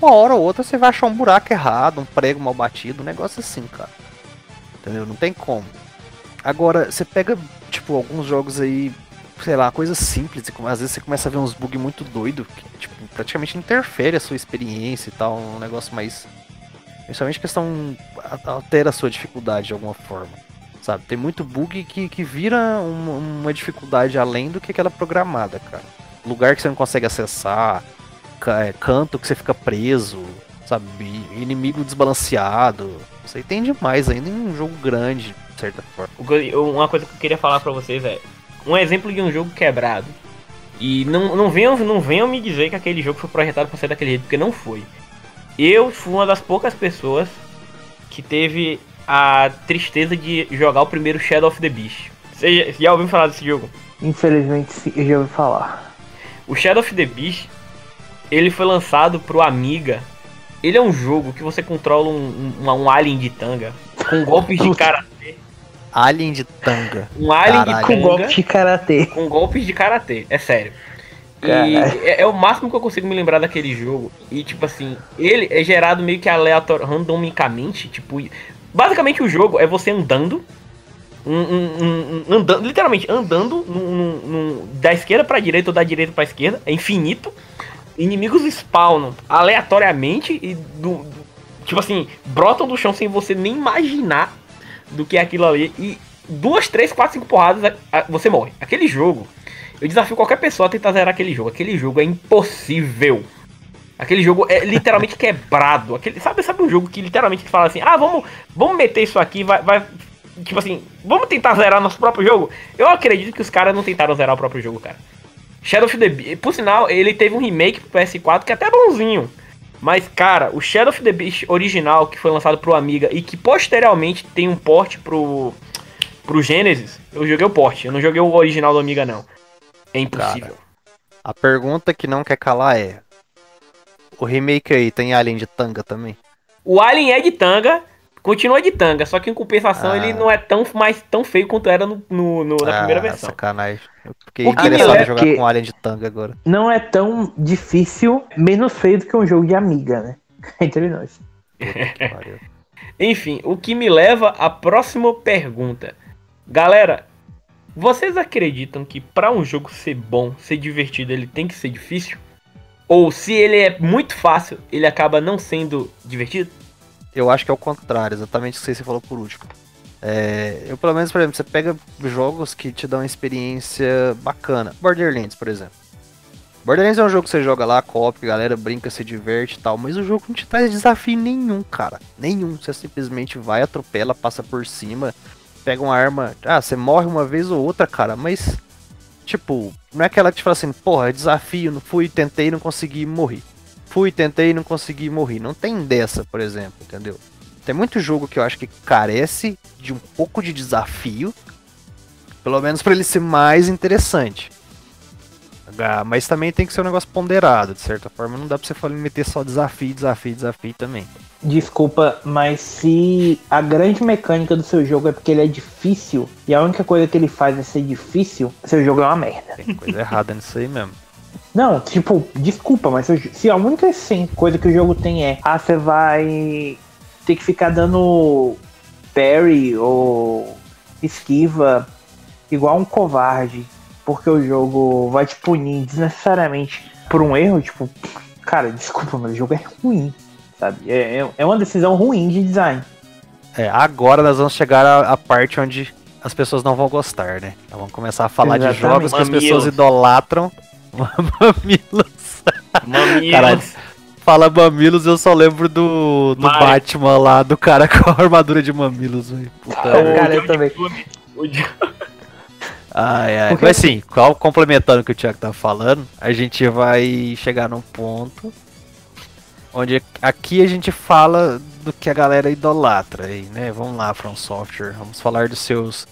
Uma hora ou outra você vai achar um buraco errado, um prego mal batido, um negócio assim, cara. Entendeu? Não tem como. Agora, você pega, tipo, alguns jogos aí, sei lá, coisas simples, e às vezes você começa a ver uns bugs muito doidos, que tipo, praticamente interfere a sua experiência e tal, um negócio mais. Principalmente questão. altera a sua dificuldade de alguma forma. Sabe? Tem muito bug que, que vira uma, uma dificuldade além do que aquela programada, cara. Lugar que você não consegue acessar, é, canto que você fica preso, sabe? Inimigo desbalanceado. Você tem demais ainda em um jogo grande, de certa forma. Uma coisa que eu queria falar pra vocês é um exemplo de um jogo quebrado. E não, não, venham, não venham me dizer que aquele jogo foi projetado para ser daquele jeito, porque não foi. Eu fui uma das poucas pessoas que teve a tristeza de jogar o primeiro Shadow of the Beast. Você já ouviu falar desse jogo? Infelizmente, eu já ouvi falar. O Shadow of the Beast ele foi lançado pro Amiga. Ele é um jogo que você controla um, um, um alien de tanga com golpes de karatê. Alien de tanga. Um alien Caralho. de tanga com golpes de karatê. Com golpes de karatê, é sério. E é, é, o máximo que eu consigo me lembrar daquele jogo. E tipo assim, ele é gerado meio que aleatório, randomicamente. Tipo, basicamente o jogo é você andando. Um, um, um, andando literalmente andando da esquerda para direita ou da direita para esquerda, é infinito inimigos spawnam aleatoriamente e do, tipo assim, brotam do chão sem você nem imaginar do que é aquilo ali e duas, três, quatro, cinco porradas você morre. Aquele jogo, eu desafio qualquer pessoa a tentar zerar aquele jogo. Aquele jogo é impossível. Aquele jogo é literalmente quebrado. Aquele, sabe, sabe um jogo que literalmente fala assim: "Ah, vamos, vamos meter isso aqui, vai, vai tipo assim, vamos tentar zerar nosso próprio jogo". Eu acredito que os caras não tentaram zerar o próprio jogo, cara. Shadow of the Beast, por sinal, ele teve um remake pro PS4 que é até bonzinho. Mas, cara, o Shadow of the Beast original, que foi lançado pro Amiga e que posteriormente tem um port pro, pro Genesis, eu joguei o port, eu não joguei o original do Amiga, não. É impossível. Cara, a pergunta que não quer calar é: o remake aí tem Alien de tanga também? O Alien é de tanga, Continua de tanga, só que em compensação ah. ele não é tão, mais, tão feio quanto era no, no, no na ah, primeira versão. Sacanagem. Eu fiquei o interessado em jogar com Alien de tanga agora. Não é tão difícil, menos feio do que um jogo de amiga, né? Entre nós. Enfim, o que me leva à próxima pergunta. Galera, vocês acreditam que para um jogo ser bom, ser divertido, ele tem que ser difícil? Ou se ele é muito fácil, ele acaba não sendo divertido? Eu acho que é o contrário, exatamente o que você falou por último. É, eu, pelo menos, por exemplo, você pega jogos que te dão uma experiência bacana. Borderlands, por exemplo. Borderlands é um jogo que você joga lá, copia, galera brinca, se diverte e tal, mas o jogo não te traz desafio nenhum, cara. Nenhum. Você simplesmente vai, atropela, passa por cima, pega uma arma. Ah, você morre uma vez ou outra, cara, mas. Tipo, não é aquela que te fala assim, porra, desafio, não fui, tentei, não consegui, morri fui, tentei e não consegui morrer. Não tem dessa, por exemplo, entendeu? Tem muito jogo que eu acho que carece de um pouco de desafio, pelo menos para ele ser mais interessante. Ah, mas também tem que ser um negócio ponderado, de certa forma. Não dá pra você meter só desafio, desafio, desafio também. Desculpa, mas se a grande mecânica do seu jogo é porque ele é difícil e a única coisa que ele faz é ser difícil, seu jogo é uma merda. Tem coisa errada nisso aí mesmo. Não, tipo, desculpa, mas se a única sim, coisa que o jogo tem é, ah, você vai ter que ficar dando parry ou esquiva igual um covarde, porque o jogo vai te punir desnecessariamente por um erro, tipo, cara, desculpa, mas o jogo é ruim sabe? É, é, é uma decisão ruim de design. É, agora nós vamos chegar à, à parte onde as pessoas não vão gostar, né? Então vamos começar a falar Exatamente. de jogos que as pessoas idolatram. Mamilos. Mamilos. Caralho, fala mamilos, eu só lembro do, do Batman lá, do cara com a armadura de mamilos, velho. Puta. O cara, eu também. Ai, ai. Mas sim, qual, complementando o que o Thiago tá falando, a gente vai chegar num ponto Onde aqui a gente fala do que a galera idolatra aí, né? Vamos lá, From Software. Vamos falar dos seus.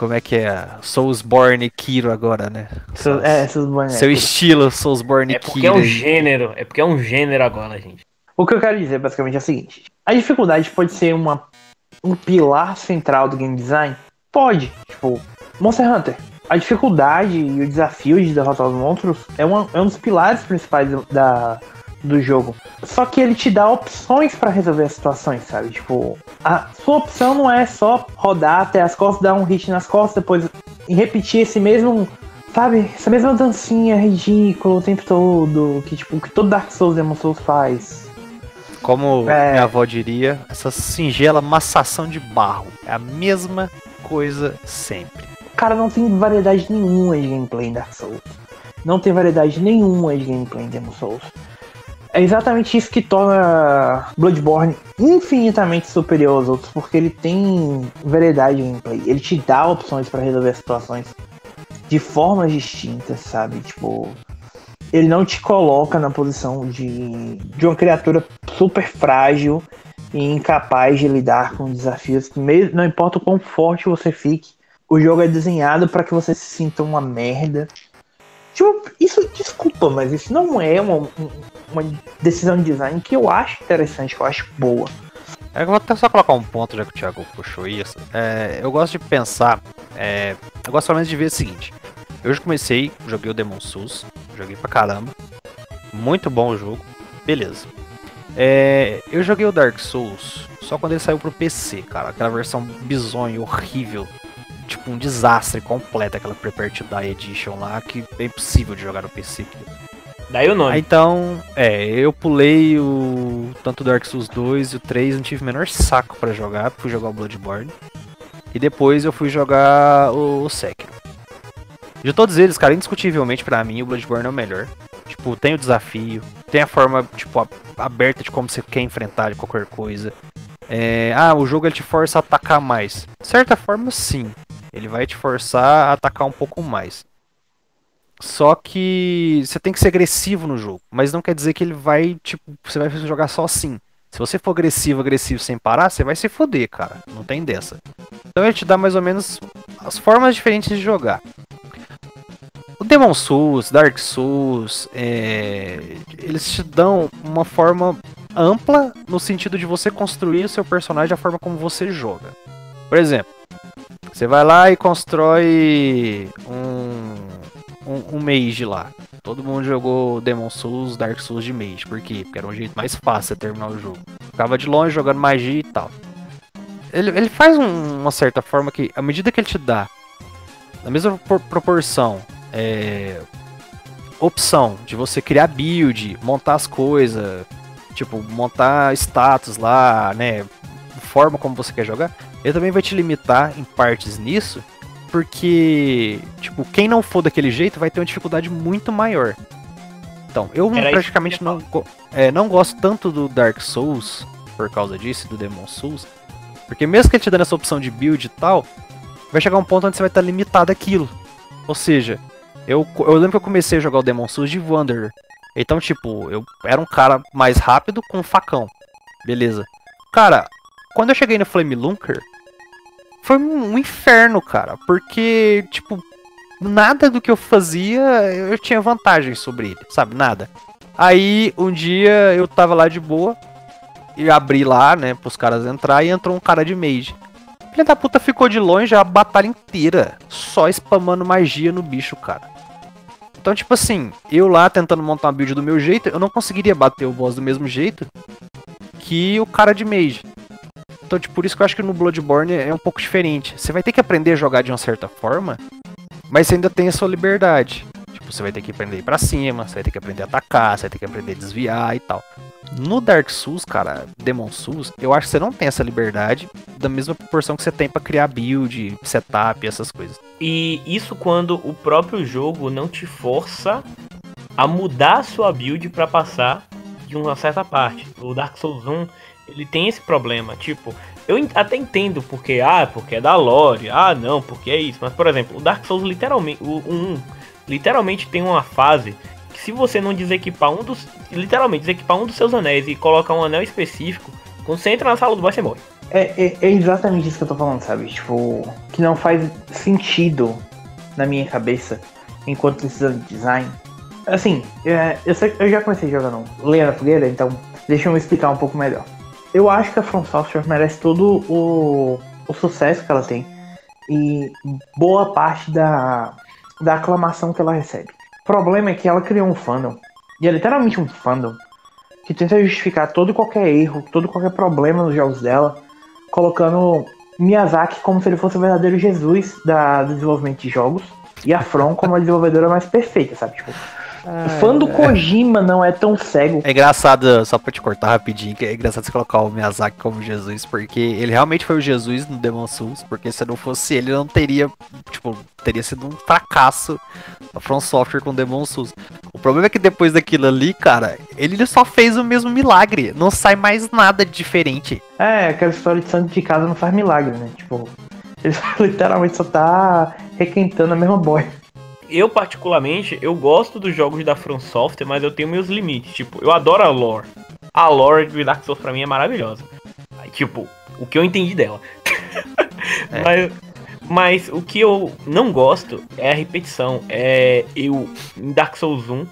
Como é que é? Soulsborne Kiro agora, né? So, é, Soulsborne. Seu estilo Soulsborne Kiro. É porque é um gênero. É porque é um gênero agora, gente. O que eu quero dizer basicamente é o seguinte: a dificuldade pode ser uma, um pilar central do game design? Pode. Tipo, Monster Hunter. A dificuldade e o desafio de derrotar os monstros é, uma, é um dos pilares principais da, do jogo. Só que ele te dá opções para resolver as situações, sabe? Tipo, a sua opção não é só rodar até as costas, dar um hit nas costas, depois repetir esse mesmo, sabe? Essa mesma dancinha ridícula o tempo todo, que tipo, que todo Dark Souls Demon Souls faz. Como é... minha avó diria, essa singela massação de barro. É a mesma coisa sempre. Cara, não tem variedade nenhuma de gameplay em Dark Souls. Não tem variedade nenhuma de gameplay em Demon Souls. É exatamente isso que torna Bloodborne infinitamente superior aos outros, porque ele tem variedade de gameplay. Ele te dá opções para resolver situações de formas distintas, sabe? Tipo, ele não te coloca na posição de, de uma criatura super frágil e incapaz de lidar com desafios. Mesmo, não importa o quão forte você fique, o jogo é desenhado para que você se sinta uma merda Tipo, isso, desculpa, mas isso não é uma, uma decisão de design que eu acho interessante, que eu acho boa. É, eu vou até só colocar um ponto, já que o Thiago puxou isso. É, eu gosto de pensar, é, eu gosto menos de ver o seguinte. Eu já comecei, joguei o Demon Souls, joguei pra caramba. Muito bom o jogo, beleza. É, eu joguei o Dark Souls só quando ele saiu pro PC, cara. Aquela versão bizonha, horrível tipo um desastre completo aquela Prepare to Die Edition lá, que é impossível de jogar no PC. Daí o nome. Então, é, eu pulei o tanto Dark Souls 2 e o 3, não tive o menor saco para jogar, fui jogar o Bloodborne. E depois eu fui jogar o, o Sekiro. De todos eles, cara, indiscutivelmente para mim o Bloodborne é o melhor. Tipo, tem o desafio, tem a forma, tipo, aberta de como você quer enfrentar qualquer coisa. É, ah, o jogo ele te força a atacar mais. De certa forma, sim. Ele vai te forçar a atacar um pouco mais. Só que você tem que ser agressivo no jogo, mas não quer dizer que ele vai, tipo, você vai jogar só assim. Se você for agressivo, agressivo sem parar, você vai se foder, cara. Não tem dessa. Então ele te dá mais ou menos as formas diferentes de jogar. O Demon Souls, Dark Souls, é... eles te dão uma forma ampla no sentido de você construir o seu personagem da forma como você joga. Por exemplo, você vai lá e constrói um, um, um mage lá. Todo mundo jogou Demon Souls, Dark Souls de mage. Por quê? Porque era um jeito mais fácil de terminar o jogo. Ficava de longe jogando magia e tal. Ele, ele faz um, uma certa forma que, à medida que ele te dá, na mesma proporção, é, opção de você criar build, montar as coisas, tipo, montar status lá, né? Forma como você quer jogar, ele também vai te limitar em partes nisso, porque, tipo, quem não for daquele jeito vai ter uma dificuldade muito maior. Então, eu Era praticamente não, é, não gosto tanto do Dark Souls por causa disso, do Demon Souls, porque mesmo que ele te dando essa opção de build e tal, vai chegar um ponto onde você vai estar limitado aquilo. Ou seja, eu, eu lembro que eu comecei a jogar o Demon Souls de Wanderer. Então, tipo, eu era um cara mais rápido com um facão. Beleza. Cara, quando eu cheguei no Flame Lunker, foi um inferno, cara. Porque, tipo, nada do que eu fazia eu tinha vantagem sobre ele, sabe? Nada. Aí um dia eu tava lá de boa e abri lá, né, pros caras entrar e entrou um cara de mage. Filha da puta ficou de longe a batalha inteira, só spamando magia no bicho, cara. Então, tipo assim, eu lá tentando montar uma build do meu jeito, eu não conseguiria bater o boss do mesmo jeito que o cara de mage. Então, tipo, por isso que eu acho que no Bloodborne é um pouco diferente. Você vai ter que aprender a jogar de uma certa forma, mas você ainda tem a sua liberdade. Tipo, você vai ter que aprender a ir pra cima, você vai ter que aprender a atacar, você vai ter que aprender a desviar e tal. No Dark Souls, cara, Demon Souls, eu acho que você não tem essa liberdade da mesma proporção que você tem para criar build, setup, essas coisas. E isso quando o próprio jogo não te força a mudar a sua build para passar de uma certa parte. O Dark Souls 1 ele tem esse problema, tipo, eu até entendo porque, ah, porque é da lore, ah, não, porque é isso, mas por exemplo, o Dark Souls literalmente, o 1, literalmente tem uma fase que se você não desequipar um dos, literalmente desequipar um dos seus anéis e colocar um anel específico, quando você entra na sala do boss você morre. É, é, é exatamente isso que eu tô falando, sabe? Tipo, que não faz sentido na minha cabeça enquanto precisa de design. Assim, é, eu, sei, eu já comecei jogando Lenha na Fogueira, então deixa eu me explicar um pouco melhor eu acho que a From Software merece todo o, o sucesso que ela tem e boa parte da, da aclamação que ela recebe. O problema é que ela criou um fandom, e é literalmente um fandom, que tenta justificar todo e qualquer erro, todo e qualquer problema nos jogos dela, colocando Miyazaki como se ele fosse o verdadeiro Jesus da, do desenvolvimento de jogos, e a From como a desenvolvedora mais perfeita, sabe? Tipo, o fã do Kojima não é tão cego. É engraçado, só pra te cortar rapidinho, que é engraçado você colocar o Miyazaki como Jesus, porque ele realmente foi o Jesus no Demon Souls, porque se não fosse ele, não teria, tipo, teria sido um fracasso a From Software com Demon Souls. O problema é que depois daquilo ali, cara, ele só fez o mesmo milagre, não sai mais nada diferente. É, aquela história de santo de casa não faz milagre, né? Tipo, ele literalmente só tá requentando a mesma boia eu particularmente, eu gosto dos jogos da From Software, mas eu tenho meus limites. Tipo, eu adoro a lore. A lore de Dark Souls pra mim é maravilhosa. Tipo, o que eu entendi dela. É. mas, mas o que eu não gosto é a repetição. É eu em Dark Souls 1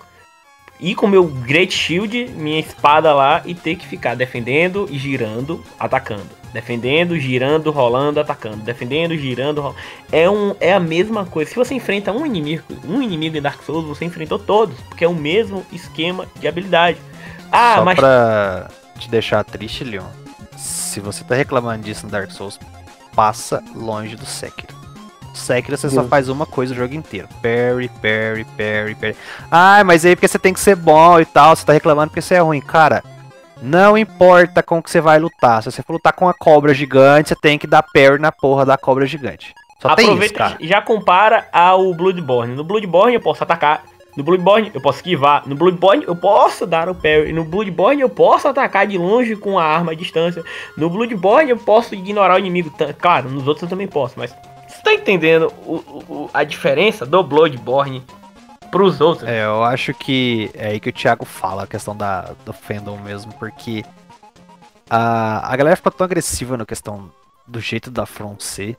ir com meu Great Shield, minha espada lá e ter que ficar defendendo e girando, atacando. Defendendo, girando, rolando, atacando. Defendendo, girando, rolando. É, um, é a mesma coisa. Se você enfrenta um inimigo, um inimigo em Dark Souls, você enfrentou todos. Porque é o mesmo esquema de habilidade. Ah, Só mas. pra te deixar triste, Leon. Se você tá reclamando disso no Dark Souls, passa longe do Sekiro. Sekiro você só faz uma coisa o jogo inteiro. Parry, parry, parry, parry. Ah, mas aí porque você tem que ser bom e tal, você tá reclamando porque você é ruim. Cara, não importa com que você vai lutar. Se você for lutar com a cobra gigante, você tem que dar parry na porra da cobra gigante. Só Aproveita e já compara ao Bloodborne. No Bloodborne eu posso atacar. No Bloodborne eu posso esquivar. No Bloodborne eu posso dar o parry. No Bloodborne eu posso atacar de longe com a arma à distância. No Bloodborne eu posso ignorar o inimigo. Claro, nos outros eu também posso, mas. Você tá entendendo o, o, a diferença do Bloodborne pros outros. É, eu acho que é aí que o Thiago fala, a questão da, do fandom mesmo, porque a, a galera ficou tão agressiva na questão do jeito da Front ser,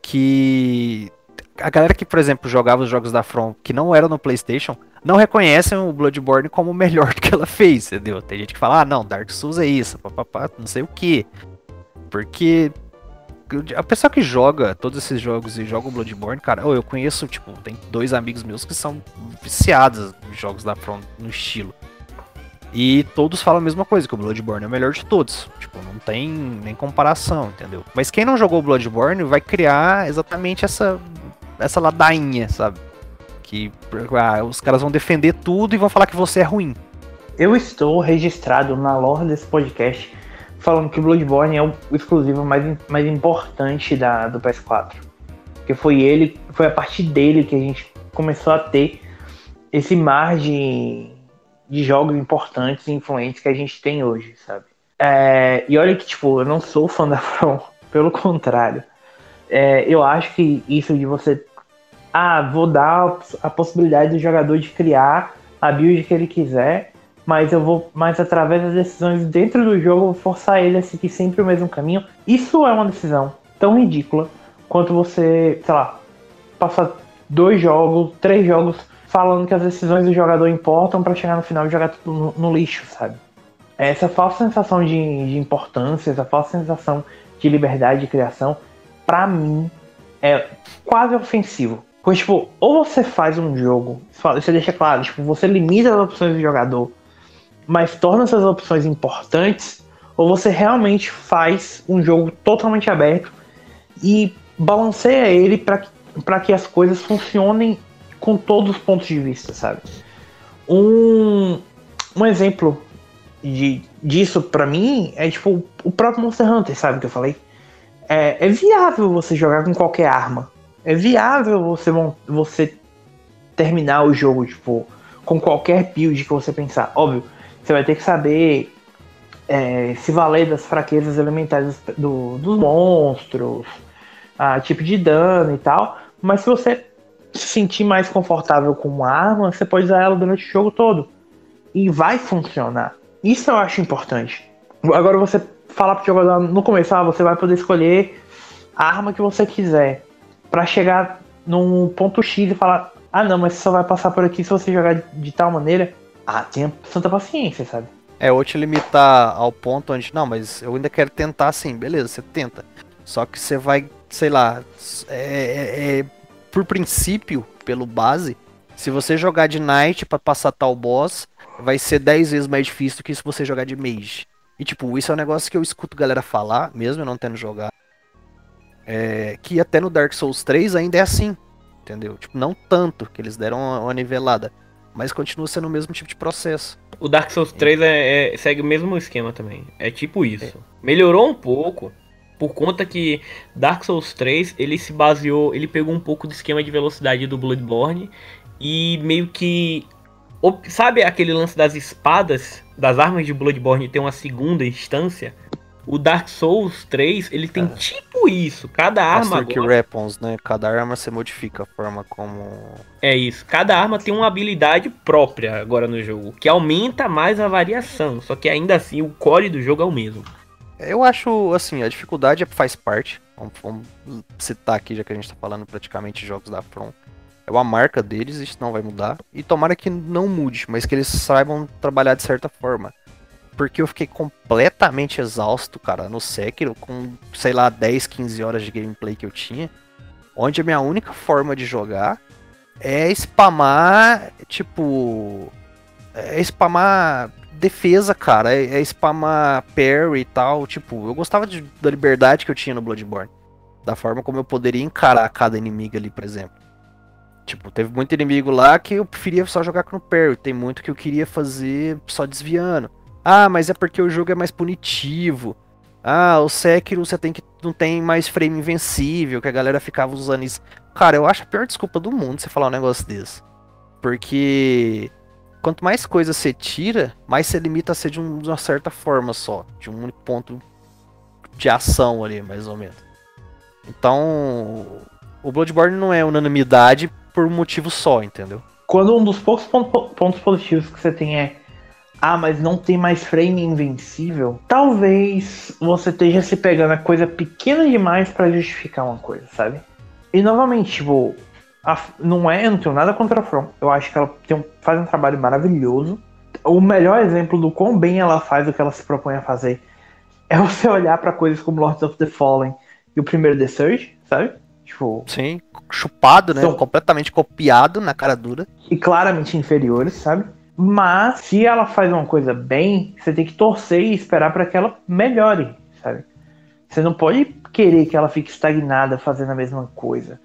que a galera que, por exemplo, jogava os jogos da From que não eram no PlayStation, não reconhecem o Bloodborne como o melhor que ela fez, entendeu? Tem gente que fala, ah, não, Dark Souls é isso, papapá, não sei o que. Porque a pessoa que joga todos esses jogos e joga o Bloodborne, cara, eu conheço, tipo, tem dois amigos meus que são viciados em jogos da From no estilo. E todos falam a mesma coisa, que o Bloodborne é o melhor de todos. Tipo, não tem nem comparação, entendeu? Mas quem não jogou Bloodborne vai criar exatamente essa, essa ladainha, sabe? Que ah, os caras vão defender tudo e vão falar que você é ruim. Eu estou registrado na lore desse podcast falando que Bloodborne é o exclusivo mais, mais importante da, do PS4. Porque foi ele, foi a partir dele que a gente começou a ter esse mar de, de jogos importantes e influentes que a gente tem hoje, sabe? É, e olha que, tipo, eu não sou fã da From, pelo contrário. É, eu acho que isso de você. Ah, vou dar a possibilidade do jogador de criar a build que ele quiser mas eu vou, mas através das decisões dentro do jogo, vou forçar ele a seguir sempre o mesmo caminho. Isso é uma decisão tão ridícula quanto você, sei lá, passar dois jogos, três jogos falando que as decisões do jogador importam para chegar no final e jogar tudo no, no lixo, sabe? Essa falsa sensação de, de, importância, essa falsa sensação de liberdade de criação, para mim é quase ofensivo. Porque, tipo, ou você faz um jogo, você deixa claro, tipo, você limita as opções do jogador, mas torna essas opções importantes, ou você realmente faz um jogo totalmente aberto e balanceia ele para que as coisas funcionem com todos os pontos de vista, sabe? Um, um exemplo de, disso para mim é tipo o próprio Monster Hunter, sabe que eu falei? É, é viável você jogar com qualquer arma. É viável você, você terminar o jogo, tipo, com qualquer build que você pensar. Óbvio, você vai ter que saber é, se valer das fraquezas elementares do, dos monstros, a tipo de dano e tal. Mas se você se sentir mais confortável com uma arma, você pode usar ela durante o jogo todo. E vai funcionar. Isso eu acho importante. Agora você falar pro jogador no começo, ah, você vai poder escolher a arma que você quiser. para chegar num ponto X e falar, ah não, mas você só vai passar por aqui se você jogar de, de tal maneira. Ah, tenha santa paciência, sabe? É, ou te limitar ao ponto onde, não, mas eu ainda quero tentar assim, beleza, você tenta. Só que você vai, sei lá, é, é, é por princípio, pelo base, se você jogar de Knight para passar tal boss, vai ser 10 vezes mais difícil do que se você jogar de Mage. E tipo, isso é um negócio que eu escuto galera falar, mesmo eu não tendo jogado. É, que até no Dark Souls 3 ainda é assim. Entendeu? Tipo, não tanto, que eles deram uma, uma nivelada. Mas continua sendo o mesmo tipo de processo. O Dark Souls 3 é, é, segue o mesmo esquema também. É tipo isso. É. Melhorou um pouco, por conta que Dark Souls 3 ele se baseou, ele pegou um pouco do esquema de velocidade do Bloodborne e meio que sabe aquele lance das espadas, das armas de Bloodborne tem uma segunda instância? O Dark Souls 3, ele tem é. tipo isso. Cada arma agora... Weapons, né? Cada arma você modifica a forma como É isso. Cada arma tem uma habilidade própria agora no jogo, que aumenta mais a variação, só que ainda assim o core do jogo é o mesmo. Eu acho, assim, a dificuldade faz parte. Vamos, vamos, citar aqui, já que a gente tá falando praticamente de jogos da From. É uma marca deles, isso não vai mudar. E tomara que não mude, mas que eles saibam trabalhar de certa forma. Porque eu fiquei completamente exausto, cara, no Sekiro, com, sei lá, 10, 15 horas de gameplay que eu tinha. Onde a minha única forma de jogar é spamar, tipo. É spamar defesa, cara. É, é spamar parry e tal. Tipo, eu gostava de, da liberdade que eu tinha no Bloodborne. Da forma como eu poderia encarar cada inimigo ali, por exemplo. Tipo, teve muito inimigo lá que eu preferia só jogar com o parry. Tem muito que eu queria fazer só desviando. Ah, mas é porque o jogo é mais punitivo. Ah, o Sekiro você tem que não tem mais frame invencível, que a galera ficava usando isso. Cara, eu acho a pior desculpa do mundo você falar um negócio desse. Porque quanto mais coisa você tira, mais você limita a ser de, um, uma certa forma só, de um único ponto de ação ali, mais ou menos. Então, o Bloodborne não é unanimidade por um motivo só, entendeu? Quando um dos poucos pontos positivos que você tem é ah, mas não tem mais frame invencível, talvez você esteja se pegando a coisa pequena demais para justificar uma coisa, sabe? E novamente, tipo, a, não é, eu não tenho nada contra a From. Eu acho que ela um, faz um trabalho maravilhoso. O melhor exemplo do quão bem ela faz o que ela se propõe a fazer é você olhar para coisas como Lords of the Fallen e o primeiro The Surge, sabe? Tipo, Sim, chupado, né? São... Completamente copiado na cara dura. E claramente inferiores, sabe? Mas se ela faz uma coisa bem, você tem que torcer e esperar para que ela melhore, sabe? Você não pode querer que ela fique estagnada fazendo a mesma coisa.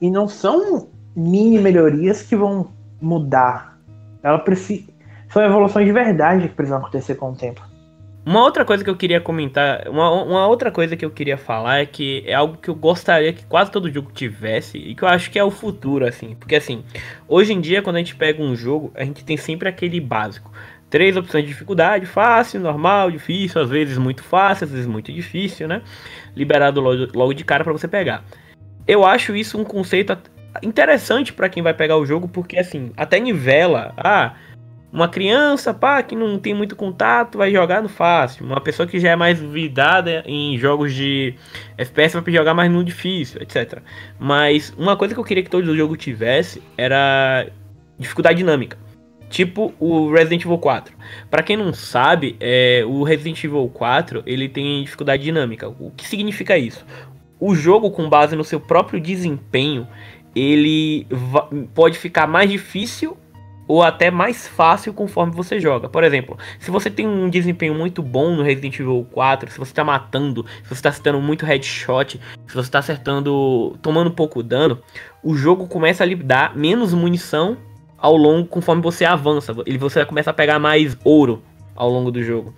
E não são mini melhorias que vão mudar. Ela precisa. São evoluções de verdade que precisam acontecer com o tempo. Uma outra coisa que eu queria comentar, uma, uma outra coisa que eu queria falar é que é algo que eu gostaria que quase todo jogo tivesse e que eu acho que é o futuro, assim. Porque assim, hoje em dia, quando a gente pega um jogo, a gente tem sempre aquele básico. Três opções de dificuldade, fácil, normal, difícil, às vezes muito fácil, às vezes muito difícil, né? Liberado logo, logo de cara para você pegar eu acho isso um conceito interessante para quem vai pegar o jogo, porque assim, até nivela, ah, Uma criança, pá, que não tem muito contato, vai jogar no fácil. Uma pessoa que já é mais vidada em jogos de FPS vai jogar mais no difícil, etc. Mas uma coisa que eu queria que todo jogo tivesse era dificuldade dinâmica. Tipo o Resident Evil 4. Para quem não sabe, é, o Resident Evil 4 ele tem dificuldade dinâmica. O que significa isso? O jogo, com base no seu próprio desempenho, ele pode ficar mais difícil ou até mais fácil conforme você joga. Por exemplo, se você tem um desempenho muito bom no Resident Evil 4, se você está matando, se você está acertando muito headshot, se você está acertando, tomando pouco dano, o jogo começa a lhe dar menos munição ao longo conforme você avança. Ele você começa a pegar mais ouro ao longo do jogo.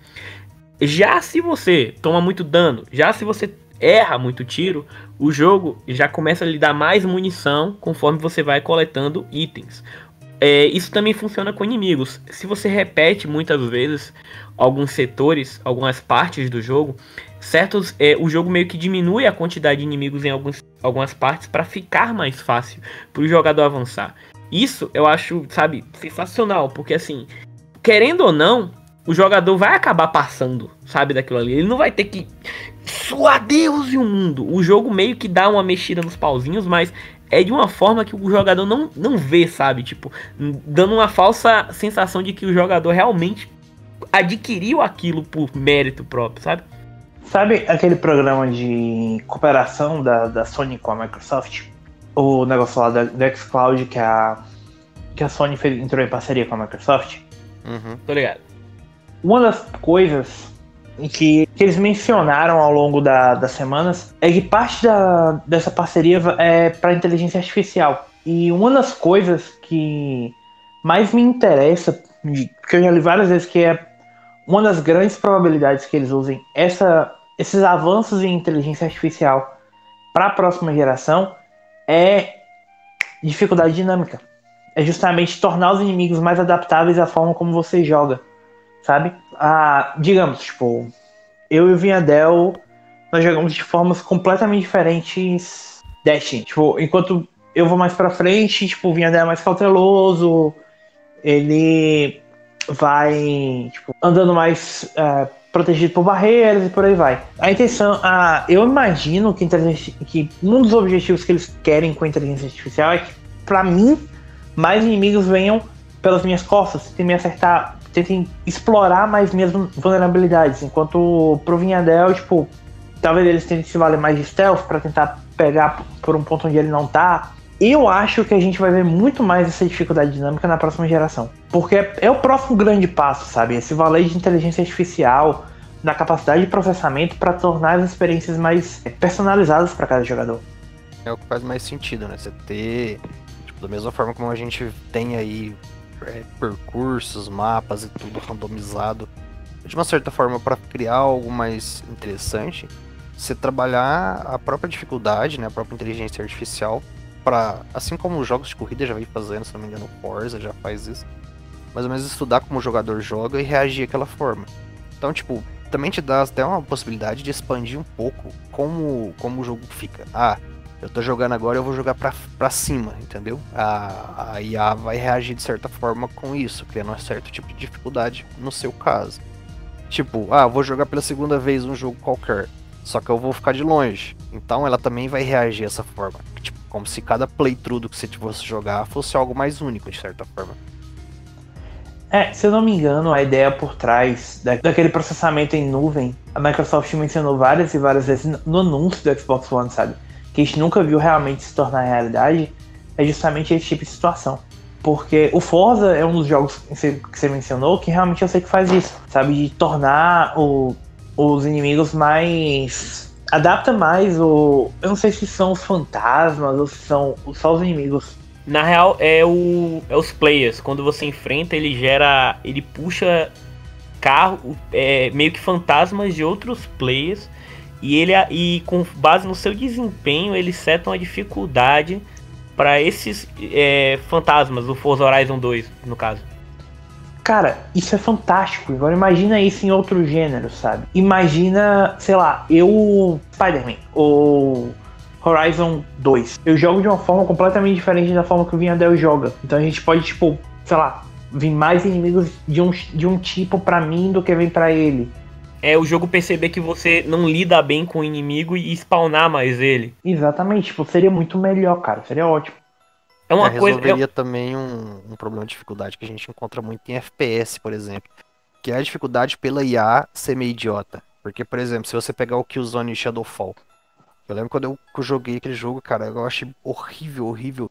Já se você toma muito dano, já se você erra muito tiro, o jogo já começa a lhe dar mais munição conforme você vai coletando itens. É, isso também funciona com inimigos. Se você repete muitas vezes alguns setores, algumas partes do jogo, certos, é, o jogo meio que diminui a quantidade de inimigos em alguns, algumas partes para ficar mais fácil para o jogador avançar. Isso eu acho, sabe, sensacional, porque assim, querendo ou não, o jogador vai acabar passando, sabe, daquilo ali. Ele não vai ter que suar Deus e o mundo. O jogo meio que dá uma mexida nos pauzinhos, mas é de uma forma que o jogador não, não vê, sabe? Tipo, dando uma falsa sensação de que o jogador realmente adquiriu aquilo por mérito próprio, sabe? Sabe aquele programa de cooperação da, da Sony com a Microsoft? O negócio lá da, do xCloud que a, que a Sony fez, entrou em parceria com a Microsoft? Uhum, tô ligado. Uma das coisas que, que eles mencionaram ao longo da, das semanas é que parte da, dessa parceria é para inteligência artificial. E uma das coisas que mais me interessa, que eu já li várias vezes, que é uma das grandes probabilidades que eles usem essa, esses avanços em inteligência artificial para a próxima geração é dificuldade dinâmica. É justamente tornar os inimigos mais adaptáveis à forma como você joga sabe? Ah, digamos, tipo, eu e o Vinhadel, nós jogamos de formas completamente diferentes Destiny. Tipo, enquanto eu vou mais pra frente, tipo, o Vinhadel é mais cauteloso, ele vai, tipo, andando mais é, protegido por barreiras e por aí vai. A intenção, ah, eu imagino que, que um dos objetivos que eles querem com a inteligência artificial é que, pra mim, mais inimigos venham pelas minhas costas, tentem me acertar tentem explorar mais minhas vulnerabilidades. Enquanto pro Vinhadel, tipo, talvez eles tentem se valer mais de stealth para tentar pegar por um ponto onde ele não tá. Eu acho que a gente vai ver muito mais essa dificuldade dinâmica na próxima geração. Porque é o próximo grande passo, sabe? Esse valer de inteligência artificial, na capacidade de processamento para tornar as experiências mais personalizadas para cada jogador. É o que faz mais sentido, né? Você ter, tipo, da mesma forma como a gente tem aí é, percursos, mapas e tudo randomizado. De uma certa forma, para criar algo mais interessante, você trabalhar a própria dificuldade, né, a própria inteligência artificial, para assim como os jogos de corrida já vem fazendo, se não me engano, Forza já faz isso, mais ou menos estudar como o jogador joga e reagir daquela forma. Então, tipo, também te dá até uma possibilidade de expandir um pouco como, como o jogo fica. Ah, eu tô jogando agora, eu vou jogar pra, pra cima, entendeu? A, a IA vai reagir de certa forma com isso, criando um certo tipo de dificuldade no seu caso. Tipo, ah, vou jogar pela segunda vez um jogo qualquer, só que eu vou ficar de longe. Então ela também vai reagir dessa forma. Tipo, como se cada playthrough que você fosse jogar fosse algo mais único, de certa forma. É, se eu não me engano, a ideia por trás da, daquele processamento em nuvem, a Microsoft mencionou várias e várias vezes no anúncio do Xbox One, sabe? Que a gente nunca viu realmente se tornar realidade, é justamente esse tipo de situação. Porque o Forza é um dos jogos que você mencionou que realmente eu sei que faz isso, sabe? De tornar o, os inimigos mais. adapta mais o. Eu não sei se são os fantasmas ou se são só os inimigos. Na real, é, o, é os players. Quando você enfrenta, ele gera. ele puxa carro, é, meio que fantasmas de outros players e ele e com base no seu desempenho, eles setam a dificuldade para esses é, fantasmas do Forza Horizon 2, no caso. Cara, isso é fantástico. Agora imagina isso em outro gênero, sabe? Imagina, sei lá, eu. Spider-Man ou Horizon 2. Eu jogo de uma forma completamente diferente da forma que o Vinhadel joga. Então a gente pode, tipo, sei lá, vir mais inimigos de um, de um tipo para mim do que vem para ele. É o jogo perceber que você não lida bem com o inimigo e spawnar mais ele. Exatamente, tipo, seria muito melhor, cara. Seria ótimo. É uma é, coisa. Resolveria é... também um, um problema de dificuldade que a gente encontra muito em FPS, por exemplo. Que é a dificuldade pela IA ser meio idiota. Porque, por exemplo, se você pegar o Killzone Shadowfall. Eu lembro quando eu, eu joguei aquele jogo, cara, eu achei horrível, horrível.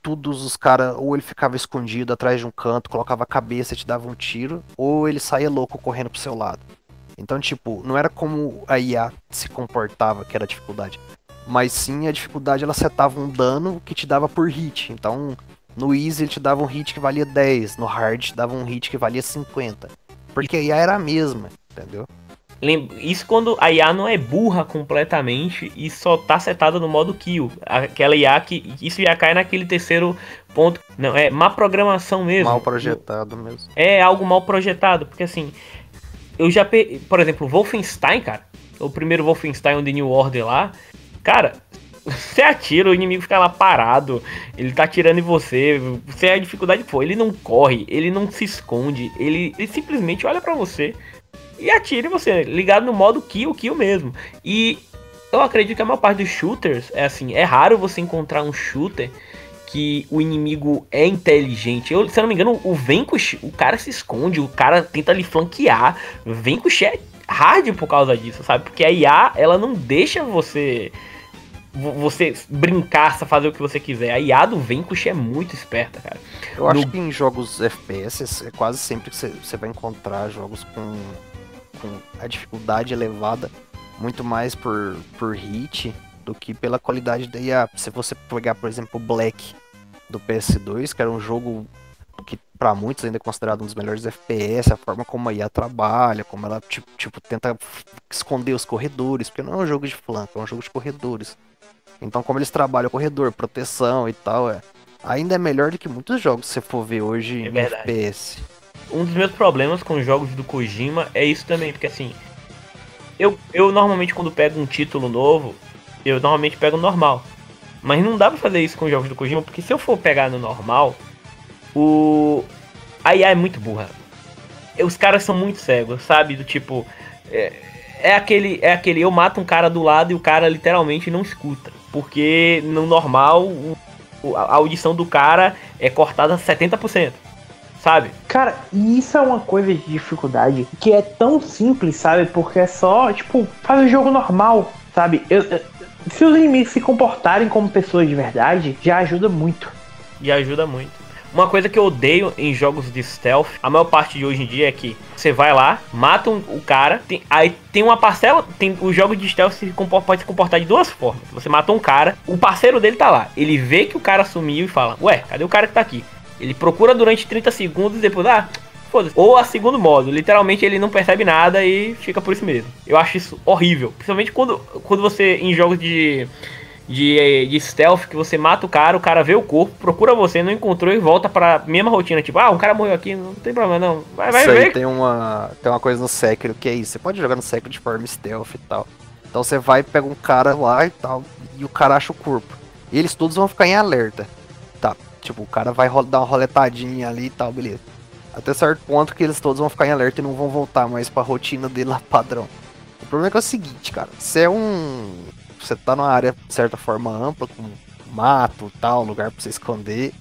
Todos os caras, ou ele ficava escondido atrás de um canto, colocava a cabeça e te dava um tiro, ou ele saía louco correndo pro seu lado. Então, tipo, não era como a IA se comportava que era a dificuldade. Mas sim a dificuldade ela setava um dano que te dava por hit. Então, no Easy ele te dava um hit que valia 10, no Hard te dava um hit que valia 50. Porque a IA era a mesma, entendeu? Isso quando a IA não é burra completamente e só tá setada no modo kill. Aquela IA que. Isso já cai naquele terceiro ponto. Não, é má programação mesmo. Mal projetado mesmo. É algo mal projetado. Porque assim. Eu já. Por exemplo, Wolfenstein, cara. O primeiro Wolfenstein, The New Order lá. Cara, você atira, o inimigo fica lá parado, ele tá atirando em você, você é a dificuldade que for, ele não corre, ele não se esconde, ele, ele simplesmente olha para você e atira em você, ligado no modo kill, kill mesmo. E eu acredito que a maior parte dos shooters é assim, é raro você encontrar um shooter que o inimigo é inteligente. Eu, se eu não me engano, o Vanquish, o cara se esconde, o cara tenta lhe flanquear. O Vanquish é hard por causa disso, sabe? Porque a IA, ela não deixa você você brincar, fazer o que você quiser. A IA do Vanquish é muito esperta, cara. Eu no... acho que em jogos FPS é quase sempre que você vai encontrar jogos com, com a dificuldade elevada muito mais por, por hit do que pela qualidade da IA. Se você pegar, por exemplo, o Black do PS2, que era um jogo que para muitos ainda é considerado um dos melhores FPS, a forma como a IA trabalha, como ela tipo, tipo, tenta esconder os corredores, porque não é um jogo de flanco, é um jogo de corredores. Então como eles trabalham corredor, proteção e tal, é, ainda é melhor do que muitos jogos se você for ver hoje é em FPS. Um dos meus problemas com os jogos do Kojima é isso também, porque assim, eu, eu normalmente quando pego um título novo, eu normalmente pego normal. Mas não dá pra fazer isso com os jogos do Kojima, porque se eu for pegar no normal, o. A IA é muito burra. Os caras são muito cegos, sabe? Do tipo. É, é, aquele. É aquele. Eu mato um cara do lado e o cara literalmente não escuta. Porque no normal o, a audição do cara é cortada 70%. Sabe? Cara, isso é uma coisa de dificuldade que é tão simples, sabe? Porque é só, tipo, faz o jogo normal, sabe? Eu, eu, se os inimigos se comportarem como pessoas de verdade, já ajuda muito. Já ajuda muito. Uma coisa que eu odeio em jogos de stealth, a maior parte de hoje em dia é que você vai lá, mata um, o cara, tem, aí tem uma parcela, tem o jogo de stealth se pode se comportar de duas formas. Você mata um cara, o parceiro dele tá lá, ele vê que o cara sumiu e fala: "Ué, cadê o cara que tá aqui?" Ele procura durante 30 segundos e depois, ah, foda-se. Ou a segundo modo, literalmente ele não percebe nada e fica por isso mesmo. Eu acho isso horrível, principalmente quando quando você em jogos de de, de stealth que você mata o cara, o cara vê o corpo, procura você, não encontrou e volta pra mesma rotina. Tipo, ah, um cara morreu aqui, não tem problema não. Vai, vai isso ver. tem uma, tem uma coisa no Sekiro que é isso. Você pode jogar no Sekiro de forma stealth e tal. Então você vai, pega um cara lá e tal, e o cara acha o corpo. E eles todos vão ficar em alerta. Tá, tipo, o cara vai dar uma roletadinha ali e tal, beleza. Até certo ponto que eles todos vão ficar em alerta e não vão voltar mais pra rotina dele lá padrão. O problema é que é o seguinte, cara. Você é um você tá numa área de certa forma ampla, com mato tal, lugar pra você esconder.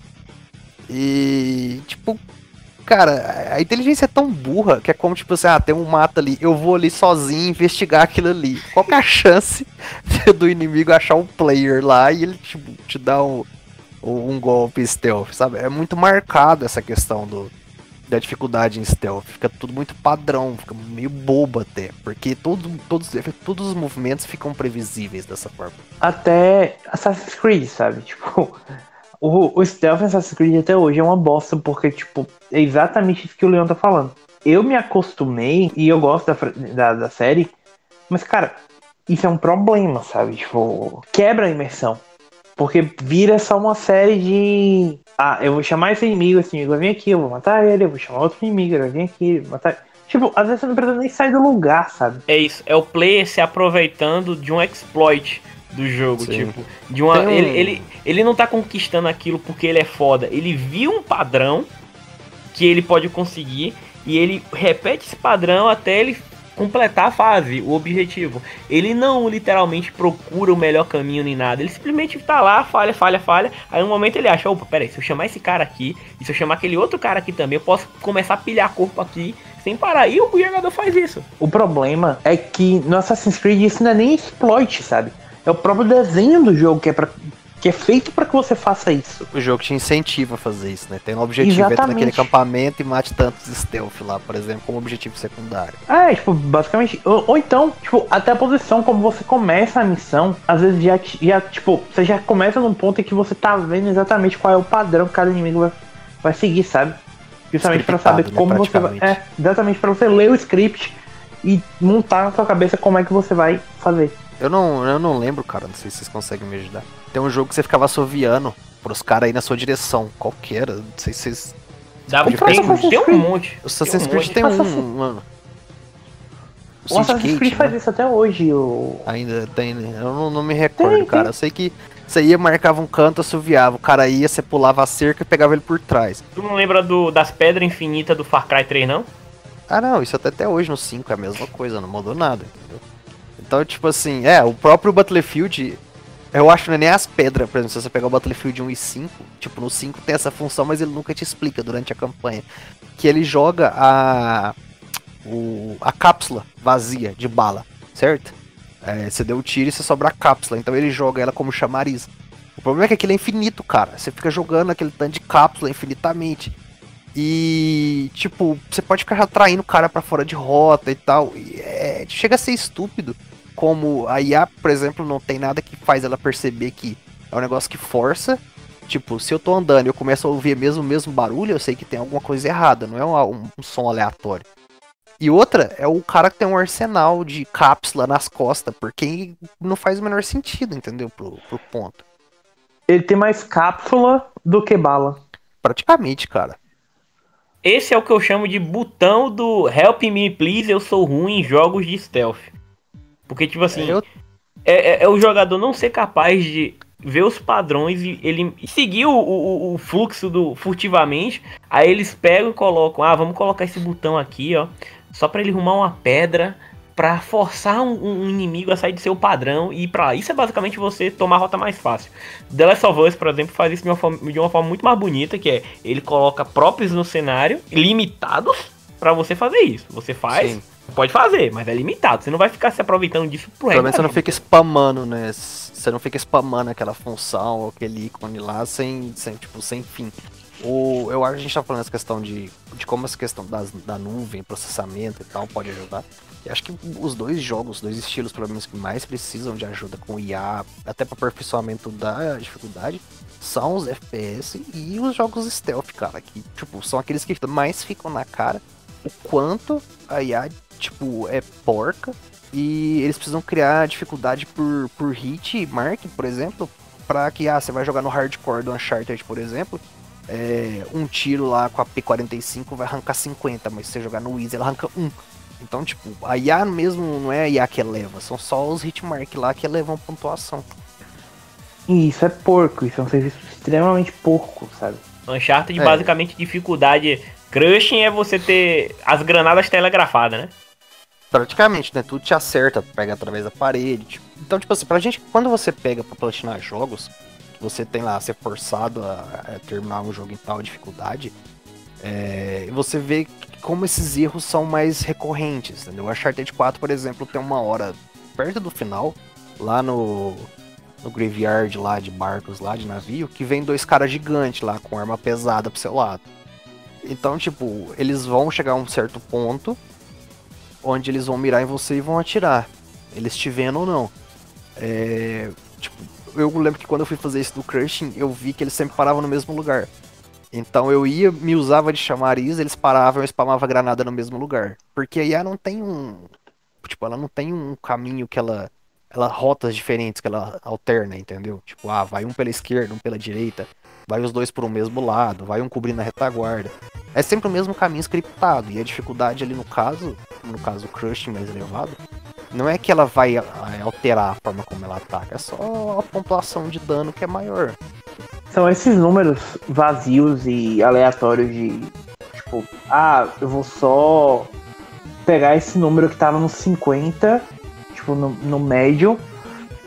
E, tipo, cara, a inteligência é tão burra que é como, tipo assim, ah, tem um mato ali, eu vou ali sozinho investigar aquilo ali. Qual que é a chance do inimigo achar um player lá e ele, tipo, te dar um, um golpe stealth, sabe? É muito marcado essa questão do, da dificuldade em stealth. Fica tudo muito padrão, fica meio bobo até. Porque todo, todos, todos os movimentos ficam previsíveis dessa forma. Até Assassin's Creed, sabe? Tipo, o, o stealth em Assassin's Creed até hoje é uma bosta, porque, tipo, é exatamente isso que o Leon tá falando. Eu me acostumei e eu gosto da, da, da série, mas, cara, isso é um problema, sabe? Tipo, quebra a imersão. Porque vira só uma série de. Ah, eu vou chamar esse inimigo, esse inimigo vai vir aqui, eu vou matar ele, eu vou chamar outro inimigo, ele vai vir aqui, matar. Tipo, às vezes você não precisa nem sair do lugar, sabe? É isso, é o player se aproveitando de um exploit do jogo, Sim. tipo, de uma. Um... Ele, ele, ele não tá conquistando aquilo porque ele é foda. Ele viu um padrão que ele pode conseguir e ele repete esse padrão até ele completar a fase, o objetivo. Ele não literalmente procura o melhor caminho nem nada. Ele simplesmente tá lá, falha, falha, falha. Aí no momento ele acha, opa, peraí, se eu chamar esse cara aqui, e se eu chamar aquele outro cara aqui também, eu posso começar a pilhar corpo aqui sem parar. E o jogador faz isso. O problema é que no Assassin's Creed isso não é nem exploit, sabe? É o próprio desenho do jogo que é pra que é feito para que você faça isso. O jogo te incentiva a fazer isso, né? Tem um objetivo, entra naquele acampamento e mate tantos stealth lá, por exemplo, como objetivo secundário. É, tipo, basicamente. Ou, ou, então, tipo, até a posição como você começa a missão, às vezes já, já, tipo, você já começa num ponto em que você tá vendo exatamente qual é o padrão que cada inimigo vai, vai seguir, sabe? Justamente para saber né, como você vai. É, exatamente para você ler o script e montar na sua cabeça como é que você vai fazer. Eu não, eu não lembro, cara. Não sei se vocês conseguem me ajudar. Tem um jogo que você ficava assoviando pros caras aí na sua direção. Qual que era? Não sei se vocês. Dava de tem, tem um monte. O Assassin's Creed tem um, mano. O, o Assassin's Creed né? faz isso até hoje. O... Ainda tem, né? Eu não, não me recordo, tem, cara. Tem. Eu sei que você ia, marcava um canto, assoviava. O cara ia, você pulava a cerca e pegava ele por trás. Tu não lembra do, das pedras infinitas do Far Cry 3, não? Ah, não. Isso até, até hoje no 5 é a mesma coisa. Não mudou nada, entendeu? Então, tipo assim, é, o próprio Battlefield, eu acho que não é nem as pedras, por exemplo, se você pegar o Battlefield 1 e 5, tipo, no 5 tem essa função, mas ele nunca te explica durante a campanha. Que ele joga a. O, a cápsula vazia de bala, certo? É, você deu o tiro e você sobra a cápsula, então ele joga ela como chamariz. O problema é que aquilo é infinito, cara. Você fica jogando aquele tanto de cápsula infinitamente. E, tipo, você pode ficar atraindo o cara para fora de rota e tal. E é, chega a ser estúpido como a IA, por exemplo, não tem nada que faz ela perceber que é um negócio que força. Tipo, se eu tô andando e eu começo a ouvir mesmo o mesmo barulho, eu sei que tem alguma coisa errada, não é um, um, um som aleatório. E outra é o cara que tem um arsenal de cápsula nas costas, porque não faz o menor sentido, entendeu? Pro, pro ponto. Ele tem mais cápsula do que bala. Praticamente, cara. Esse é o que eu chamo de botão do Help Me Please, eu sou ruim em jogos de stealth. Porque, tipo assim, é, eu... é, é, é, o jogador não ser capaz de ver os padrões e ele seguir o, o, o, fluxo do furtivamente. Aí eles pegam e colocam, ah, vamos colocar esse botão aqui, ó, só para ele arrumar uma pedra para forçar um, um, inimigo a sair de seu padrão e lá. Isso é basicamente você tomar a rota mais fácil. The Last of Us, por exemplo, faz isso de uma forma, de uma forma muito mais bonita, que é ele coloca próprios no cenário, limitados, para você fazer isso. Você faz, Sim. Pode fazer, mas é limitado. Você não vai ficar se aproveitando disso pro Pelo menos você não fica spamando, né? Você não fica spamando aquela função, aquele ícone lá sem, sem tipo, sem fim. O, eu acho que a gente tá falando essa questão de, de como essa questão das, da nuvem, processamento e tal pode ajudar. E acho que os dois jogos, os dois estilos, pelo menos, que mais precisam de ajuda com IA, até para aperfeiçoamento da dificuldade, são os FPS e os jogos stealth, cara, que, tipo, são aqueles que mais ficam na cara o quanto a IA, tipo, é porca e eles precisam criar dificuldade por, por hit mark, por exemplo, para que, ah, você vai jogar no hardcore do Uncharted, por exemplo, é, um tiro lá com a P45 vai arrancar 50, mas se você jogar no Easy, ela arranca 1. Então, tipo, a IA mesmo não é a IA que eleva, são só os hitmark lá que elevam pontuação. Isso é porco, isso é um serviço extremamente porco, sabe? Uncharted, é. basicamente, dificuldade crushing é você ter as granadas telegrafadas, né? Praticamente, né? Tudo te acerta, pega através da parede. Tipo. Então, tipo assim, pra gente, quando você pega pra platinar jogos, você tem lá, ser forçado a, a terminar um jogo em tal dificuldade, é, você vê como esses erros são mais recorrentes, entendeu? O Uncharted 4, por exemplo, tem uma hora perto do final, lá no, no graveyard lá de barcos, lá de navio, que vem dois caras gigantes lá com arma pesada pro seu lado. Então, tipo, eles vão chegar a um certo ponto onde eles vão mirar em você e vão atirar. Eles te vendo ou não. É, tipo, eu lembro que quando eu fui fazer isso do Crushing, eu vi que eles sempre paravam no mesmo lugar. Então eu ia, me usava de chamariz, eles paravam e spamava granada no mesmo lugar. Porque a IA não tem um. Tipo, ela não tem um caminho que ela. Ela rotas diferentes que ela alterna, entendeu? Tipo, ah, vai um pela esquerda, um pela direita, vai os dois por um mesmo lado, vai um cobrindo a retaguarda. É sempre o mesmo caminho scriptado. E a dificuldade ali no caso, no caso o crush mais elevado, não é que ela vai alterar a forma como ela ataca, é só a pontuação de dano que é maior. São esses números vazios e aleatórios de Tipo, ah, eu vou só pegar esse número que tava no 50, tipo, no, no médio,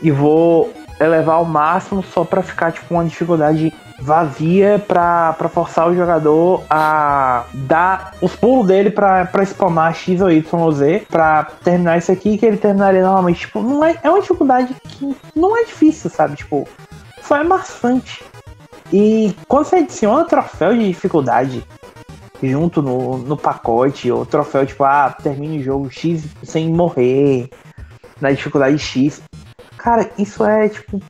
e vou elevar ao máximo só para ficar, tipo, uma dificuldade vazia para forçar o jogador a dar os pulos dele para spamar X ou Y ou Z para terminar isso aqui que ele terminaria normalmente. Tipo, não é, é uma dificuldade que não é difícil, sabe? Tipo, só é maçante. E quando você adiciona troféu de dificuldade junto no, no pacote, ou troféu tipo, ah, termine o jogo X sem morrer, na dificuldade X. Cara, isso é tipo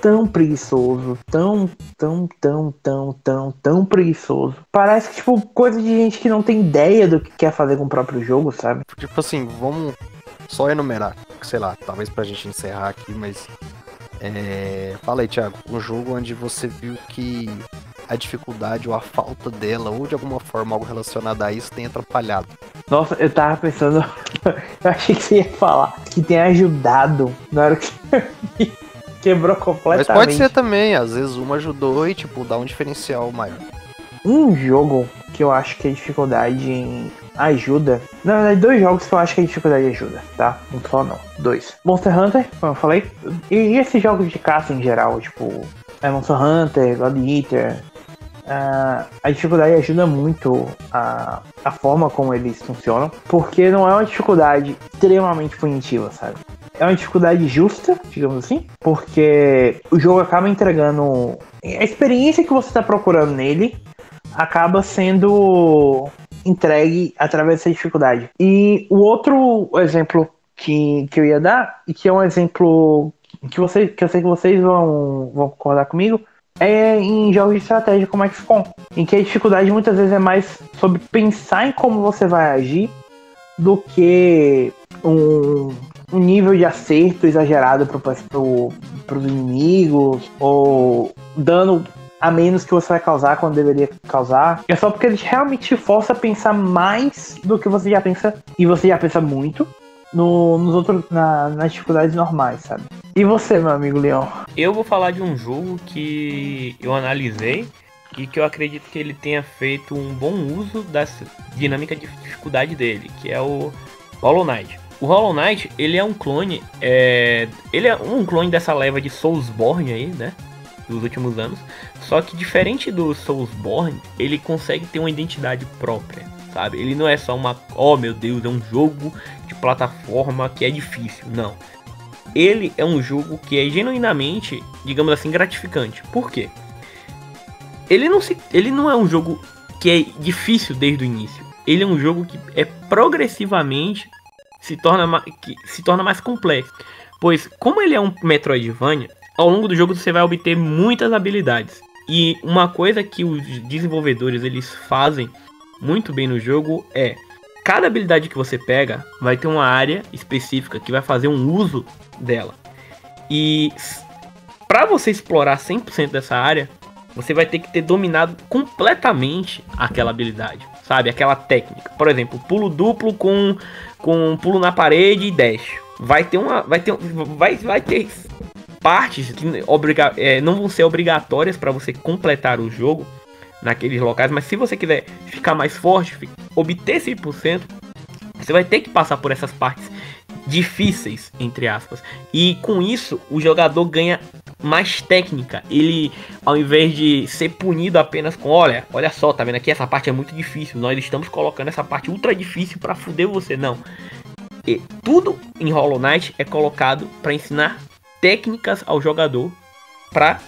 tão preguiçoso, tão, tão, tão, tão, tão, tão preguiçoso. Parece que, tipo, coisa de gente que não tem ideia do que quer fazer com o próprio jogo, sabe? Tipo assim, vamos só enumerar, sei lá, talvez pra gente encerrar aqui, mas. É... Fala aí, Thiago, um jogo onde você viu que a dificuldade ou a falta dela, ou de alguma forma algo relacionado a isso, tem atrapalhado. Nossa, eu tava pensando. eu achei que você ia falar que tem ajudado na hora que. Quebrou completamente. Mas pode ser também, às vezes uma ajudou e, tipo, dá um diferencial maior. Um jogo que eu acho que a dificuldade ajuda. Na verdade, dois jogos que eu acho que a dificuldade ajuda, tá? Não só não. Dois. Monster Hunter, como eu falei. E, e esses jogos de caça em geral, tipo. É Monster Hunter, God Eater, Uh, a dificuldade ajuda muito a, a forma como eles funcionam, porque não é uma dificuldade extremamente punitiva, sabe? É uma dificuldade justa, digamos assim, porque o jogo acaba entregando a experiência que você está procurando nele acaba sendo entregue através dessa dificuldade. E o outro exemplo que, que eu ia dar, e que é um exemplo que, você, que eu sei que vocês vão, vão concordar comigo, é em jogos de estratégia como XCOM, em que a dificuldade muitas vezes é mais sobre pensar em como você vai agir do que um, um nível de acerto exagerado para os inimigos ou dano a menos que você vai causar quando deveria causar. É só porque ele realmente te força a pensar mais do que você já pensa e você já pensa muito no, nos outros, na, nas dificuldades normais, sabe? E você, meu amigo Leão? Eu vou falar de um jogo que eu analisei e que eu acredito que ele tenha feito um bom uso da dinâmica de dificuldade dele, que é o Hollow Knight. O Hollow Knight, ele é um clone, é... ele é um clone dessa leva de Soulsborne aí, né? Dos últimos anos. Só que diferente do Soulsborne, ele consegue ter uma identidade própria sabe? Ele não é só uma, oh meu Deus, é um jogo de plataforma que é difícil, não. Ele é um jogo que é genuinamente, digamos assim, gratificante. Por quê? Ele não, se, ele não é um jogo que é difícil desde o início. Ele é um jogo que é progressivamente se torna, que se torna mais complexo. Pois, como ele é um Metroidvania, ao longo do jogo você vai obter muitas habilidades. E uma coisa que os desenvolvedores eles fazem muito bem no jogo é cada habilidade que você pega vai ter uma área específica que vai fazer um uso dela. E para você explorar 100% dessa área, você vai ter que ter dominado completamente aquela habilidade, sabe? Aquela técnica. Por exemplo, pulo duplo com com pulo na parede e dash. Vai ter uma vai ter vai vai ter partes que obriga, é, não vão ser obrigatórias para você completar o jogo, naqueles locais, mas se você quiser ficar mais forte, obter 100%, você vai ter que passar por essas partes difíceis, entre aspas. E com isso, o jogador ganha mais técnica. Ele, ao invés de ser punido apenas com, olha, olha só, tá vendo aqui, essa parte é muito difícil. Nós estamos colocando essa parte ultra difícil para fuder você, não. E tudo em Hollow Knight é colocado para ensinar técnicas ao jogador para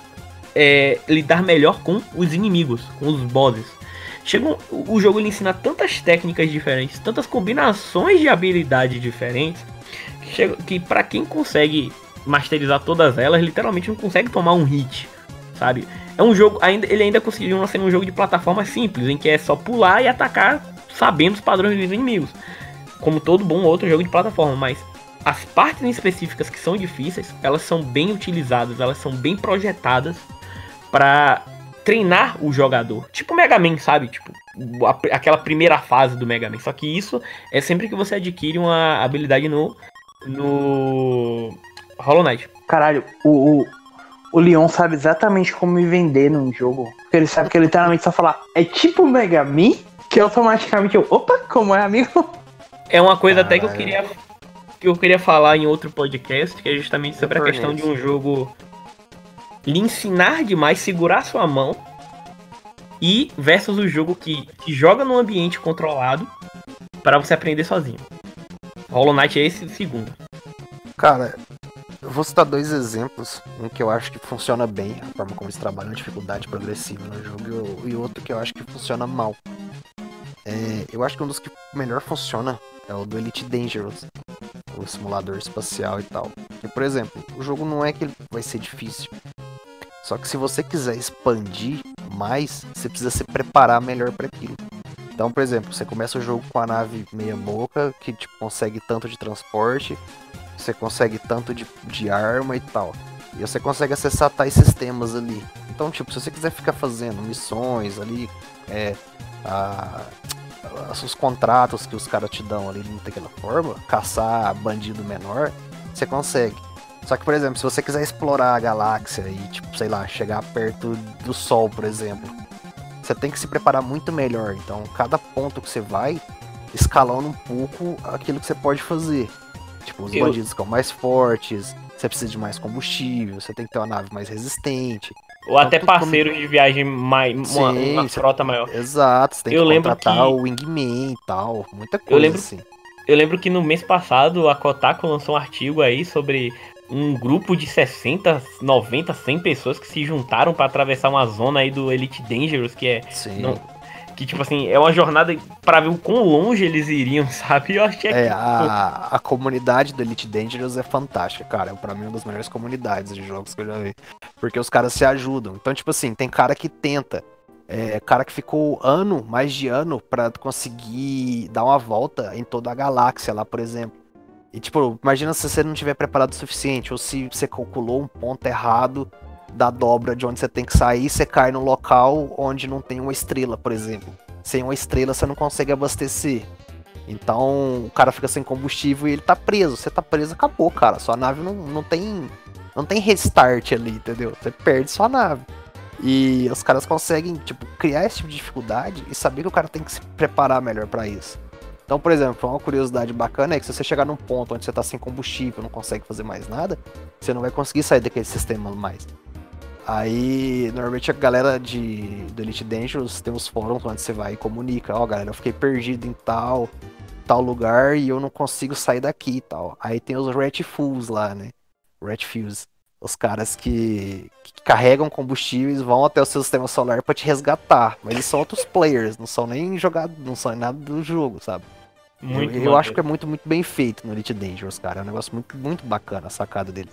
é, lidar melhor com os inimigos, com os bosses. Chega o jogo ele ensina tantas técnicas diferentes, tantas combinações de habilidades diferentes, que, chega, que para quem consegue masterizar todas elas, literalmente não consegue tomar um hit, sabe? É um jogo, ainda, ele ainda conseguiu ser um jogo de plataforma simples, em que é só pular e atacar sabendo os padrões dos inimigos. Como todo bom outro jogo de plataforma, mas as partes específicas que são difíceis, elas são bem utilizadas, elas são bem projetadas para treinar o jogador. Tipo o Mega Man, sabe? Tipo, a, aquela primeira fase do Mega Man. Só que isso é sempre que você adquire uma habilidade no. no. Hollow Knight. Caralho, o, o, o Leon sabe exatamente como me vender num jogo. Porque ele sabe que ele literalmente só falar. É tipo Mega Man? que automaticamente eu, opa, como é amigo? É uma coisa Caralho. até que eu queria que eu queria falar em outro podcast, que é justamente sobre a questão de um jogo lhe ensinar demais, segurar sua mão e versus o jogo que, que joga num ambiente controlado para você aprender sozinho. Hollow Knight é esse segundo. Cara, eu vou citar dois exemplos. Um que eu acho que funciona bem, a forma como eles trabalham a dificuldade progressiva no jogo, e outro que eu acho que funciona mal. É, eu acho que um dos que melhor funciona é o do Elite Dangerous, o simulador espacial e tal. Porque, por exemplo, o jogo não é que vai ser difícil. Só que se você quiser expandir mais, você precisa se preparar melhor para aquilo. Então, por exemplo, você começa o jogo com a nave meia boca, que tipo, consegue tanto de transporte, você consegue tanto de, de arma e tal. E você consegue acessar tais sistemas ali. Então, tipo, se você quiser ficar fazendo missões ali, é, a, os contratos que os caras te dão ali daquela forma, caçar bandido menor, você consegue. Só que, por exemplo, se você quiser explorar a galáxia e, tipo, sei lá, chegar perto do Sol, por exemplo, você tem que se preparar muito melhor. Então, cada ponto que você vai, escalando um pouco aquilo que você pode fazer. Tipo, os Eu... bandidos ficam mais fortes, você precisa de mais combustível, você tem que ter uma nave mais resistente. Ou então, até parceiros como... de viagem mais. Sim, uma, uma frota maior. Exato, você tem Eu que contratar que... o Wingman e tal. Muita coisa eu lembro, assim. Eu lembro que no mês passado a Kotaku lançou um artigo aí sobre um grupo de 60, 90, 100 pessoas que se juntaram para atravessar uma zona aí do Elite Dangerous, que é. Sim. Não, que, tipo assim, é uma jornada para ver o quão longe eles iriam, sabe? Eu achei é, que. A, a comunidade do Elite Dangerous é fantástica, cara. É pra mim uma das melhores comunidades de jogos que eu já vi. Porque os caras se ajudam. Então, tipo assim, tem cara que tenta. É, cara que ficou ano, mais de ano, para conseguir dar uma volta em toda a galáxia lá, por exemplo. E tipo, imagina se você não tiver preparado o suficiente, ou se você calculou um ponto errado da dobra de onde você tem que sair, você cai num local onde não tem uma estrela, por exemplo. Sem uma estrela você não consegue abastecer. Então o cara fica sem combustível e ele tá preso. Você tá preso, acabou, cara. Sua nave não, não tem. Não tem restart ali, entendeu? Você perde sua nave. E os caras conseguem, tipo, criar esse tipo de dificuldade e saber que o cara tem que se preparar melhor para isso. Então, por exemplo, uma curiosidade bacana é que se você chegar num ponto onde você está sem combustível, não consegue fazer mais nada, você não vai conseguir sair daquele sistema mais. Aí, normalmente a galera de, do Elite Dangerous tem os fóruns onde você vai e comunica, ó, oh, galera, eu fiquei perdido em tal, tal lugar e eu não consigo sair daqui e tal. Aí tem os Red Fools lá, né? Red Fuse. Os caras que, que carregam combustíveis vão até o seu sistema solar para te resgatar. Mas eles são outros players, não são nem jogados, não são nada do jogo, sabe? Muito eu, eu acho que é muito, muito bem feito no Elite Dangerous, cara. É um negócio muito, muito bacana a sacada dele.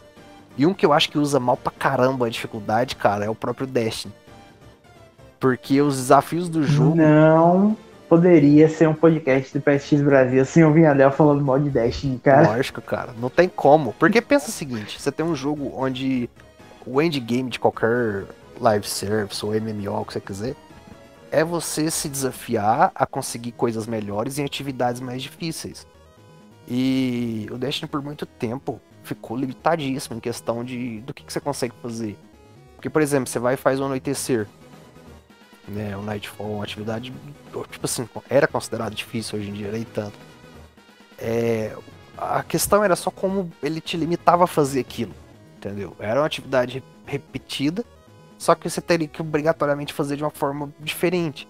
E um que eu acho que usa mal pra caramba a dificuldade, cara, é o próprio Destiny. Porque os desafios do jogo. Não poderia ser um podcast do PSX Brasil sem o Vinhadel falando mal de Destiny, cara. Lógico, cara. Não tem como. Porque pensa o seguinte: você tem um jogo onde o endgame de qualquer live service ou MMO, o que você quiser, é você se desafiar a conseguir coisas melhores em atividades mais difíceis. E o Destiny por muito tempo ficou limitadíssimo em questão de do que, que você consegue fazer. Porque, por exemplo, você vai e faz o anoitecer. Né, o Nightfall, uma atividade, tipo assim, era considerado difícil hoje em dia, nem tanto. É, a questão era só como ele te limitava a fazer aquilo, entendeu? Era uma atividade repetida, só que você teria que obrigatoriamente fazer de uma forma diferente.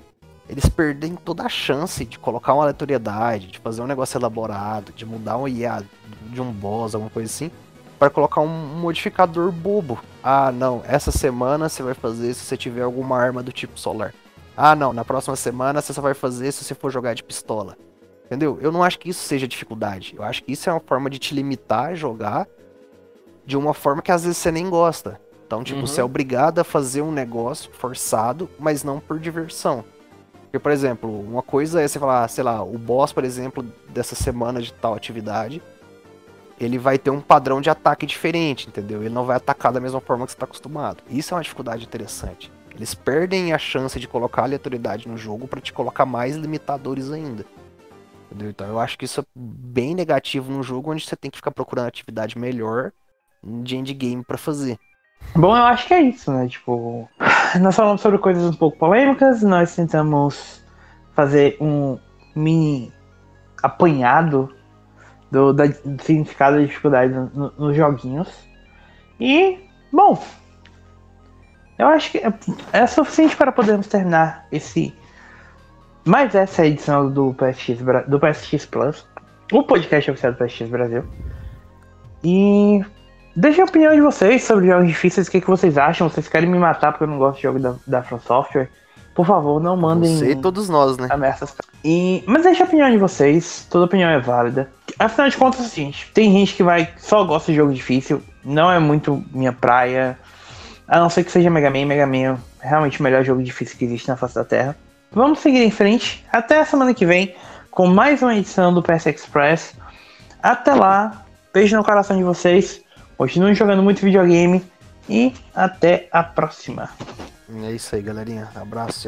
Eles perdem toda a chance de colocar uma aleatoriedade, de fazer um negócio elaborado, de mudar um IA de um boss, alguma coisa assim, para colocar um modificador bobo. Ah, não, essa semana você vai fazer se você tiver alguma arma do tipo solar. Ah, não, na próxima semana você só vai fazer se você for jogar de pistola. Entendeu? Eu não acho que isso seja dificuldade. Eu acho que isso é uma forma de te limitar a jogar de uma forma que às vezes você nem gosta. Então, tipo, uhum. você é obrigado a fazer um negócio forçado, mas não por diversão. Porque, por exemplo, uma coisa é você falar, sei lá, o boss, por exemplo, dessa semana de tal atividade, ele vai ter um padrão de ataque diferente, entendeu? Ele não vai atacar da mesma forma que você está acostumado. Isso é uma dificuldade interessante. Eles perdem a chance de colocar aleatoriedade no jogo para te colocar mais limitadores ainda. Entendeu? Então eu acho que isso é bem negativo no jogo onde você tem que ficar procurando atividade melhor de endgame para fazer. Bom, eu acho que é isso, né? Tipo, nós falamos sobre coisas um pouco polêmicas, nós tentamos fazer um mini apanhado do, da, do significado da dificuldade no, nos joguinhos. E, bom, eu acho que é, é suficiente para podermos terminar esse. Mais essa edição do PSX, do PSX Plus, o podcast oficial do PSX Brasil. E deixem a opinião de vocês sobre jogos difíceis, o que, que vocês acham? Vocês querem me matar porque eu não gosto de jogo da, da From Software? Por favor, não mandem. E todos nós, né? Ameaças. E, mas deixa a opinião de vocês, toda opinião é válida. Afinal de contas, é o seguinte: tem gente que vai só gosta de jogo difícil, não é muito minha praia. A não ser que seja Mega Man, Mega Man é realmente o melhor jogo difícil que existe na face da Terra. Vamos seguir em frente até a semana que vem com mais uma edição do PS Express. Até lá, beijo no coração de vocês. Continuem jogando muito videogame e até a próxima. É isso aí, galerinha. Abraço.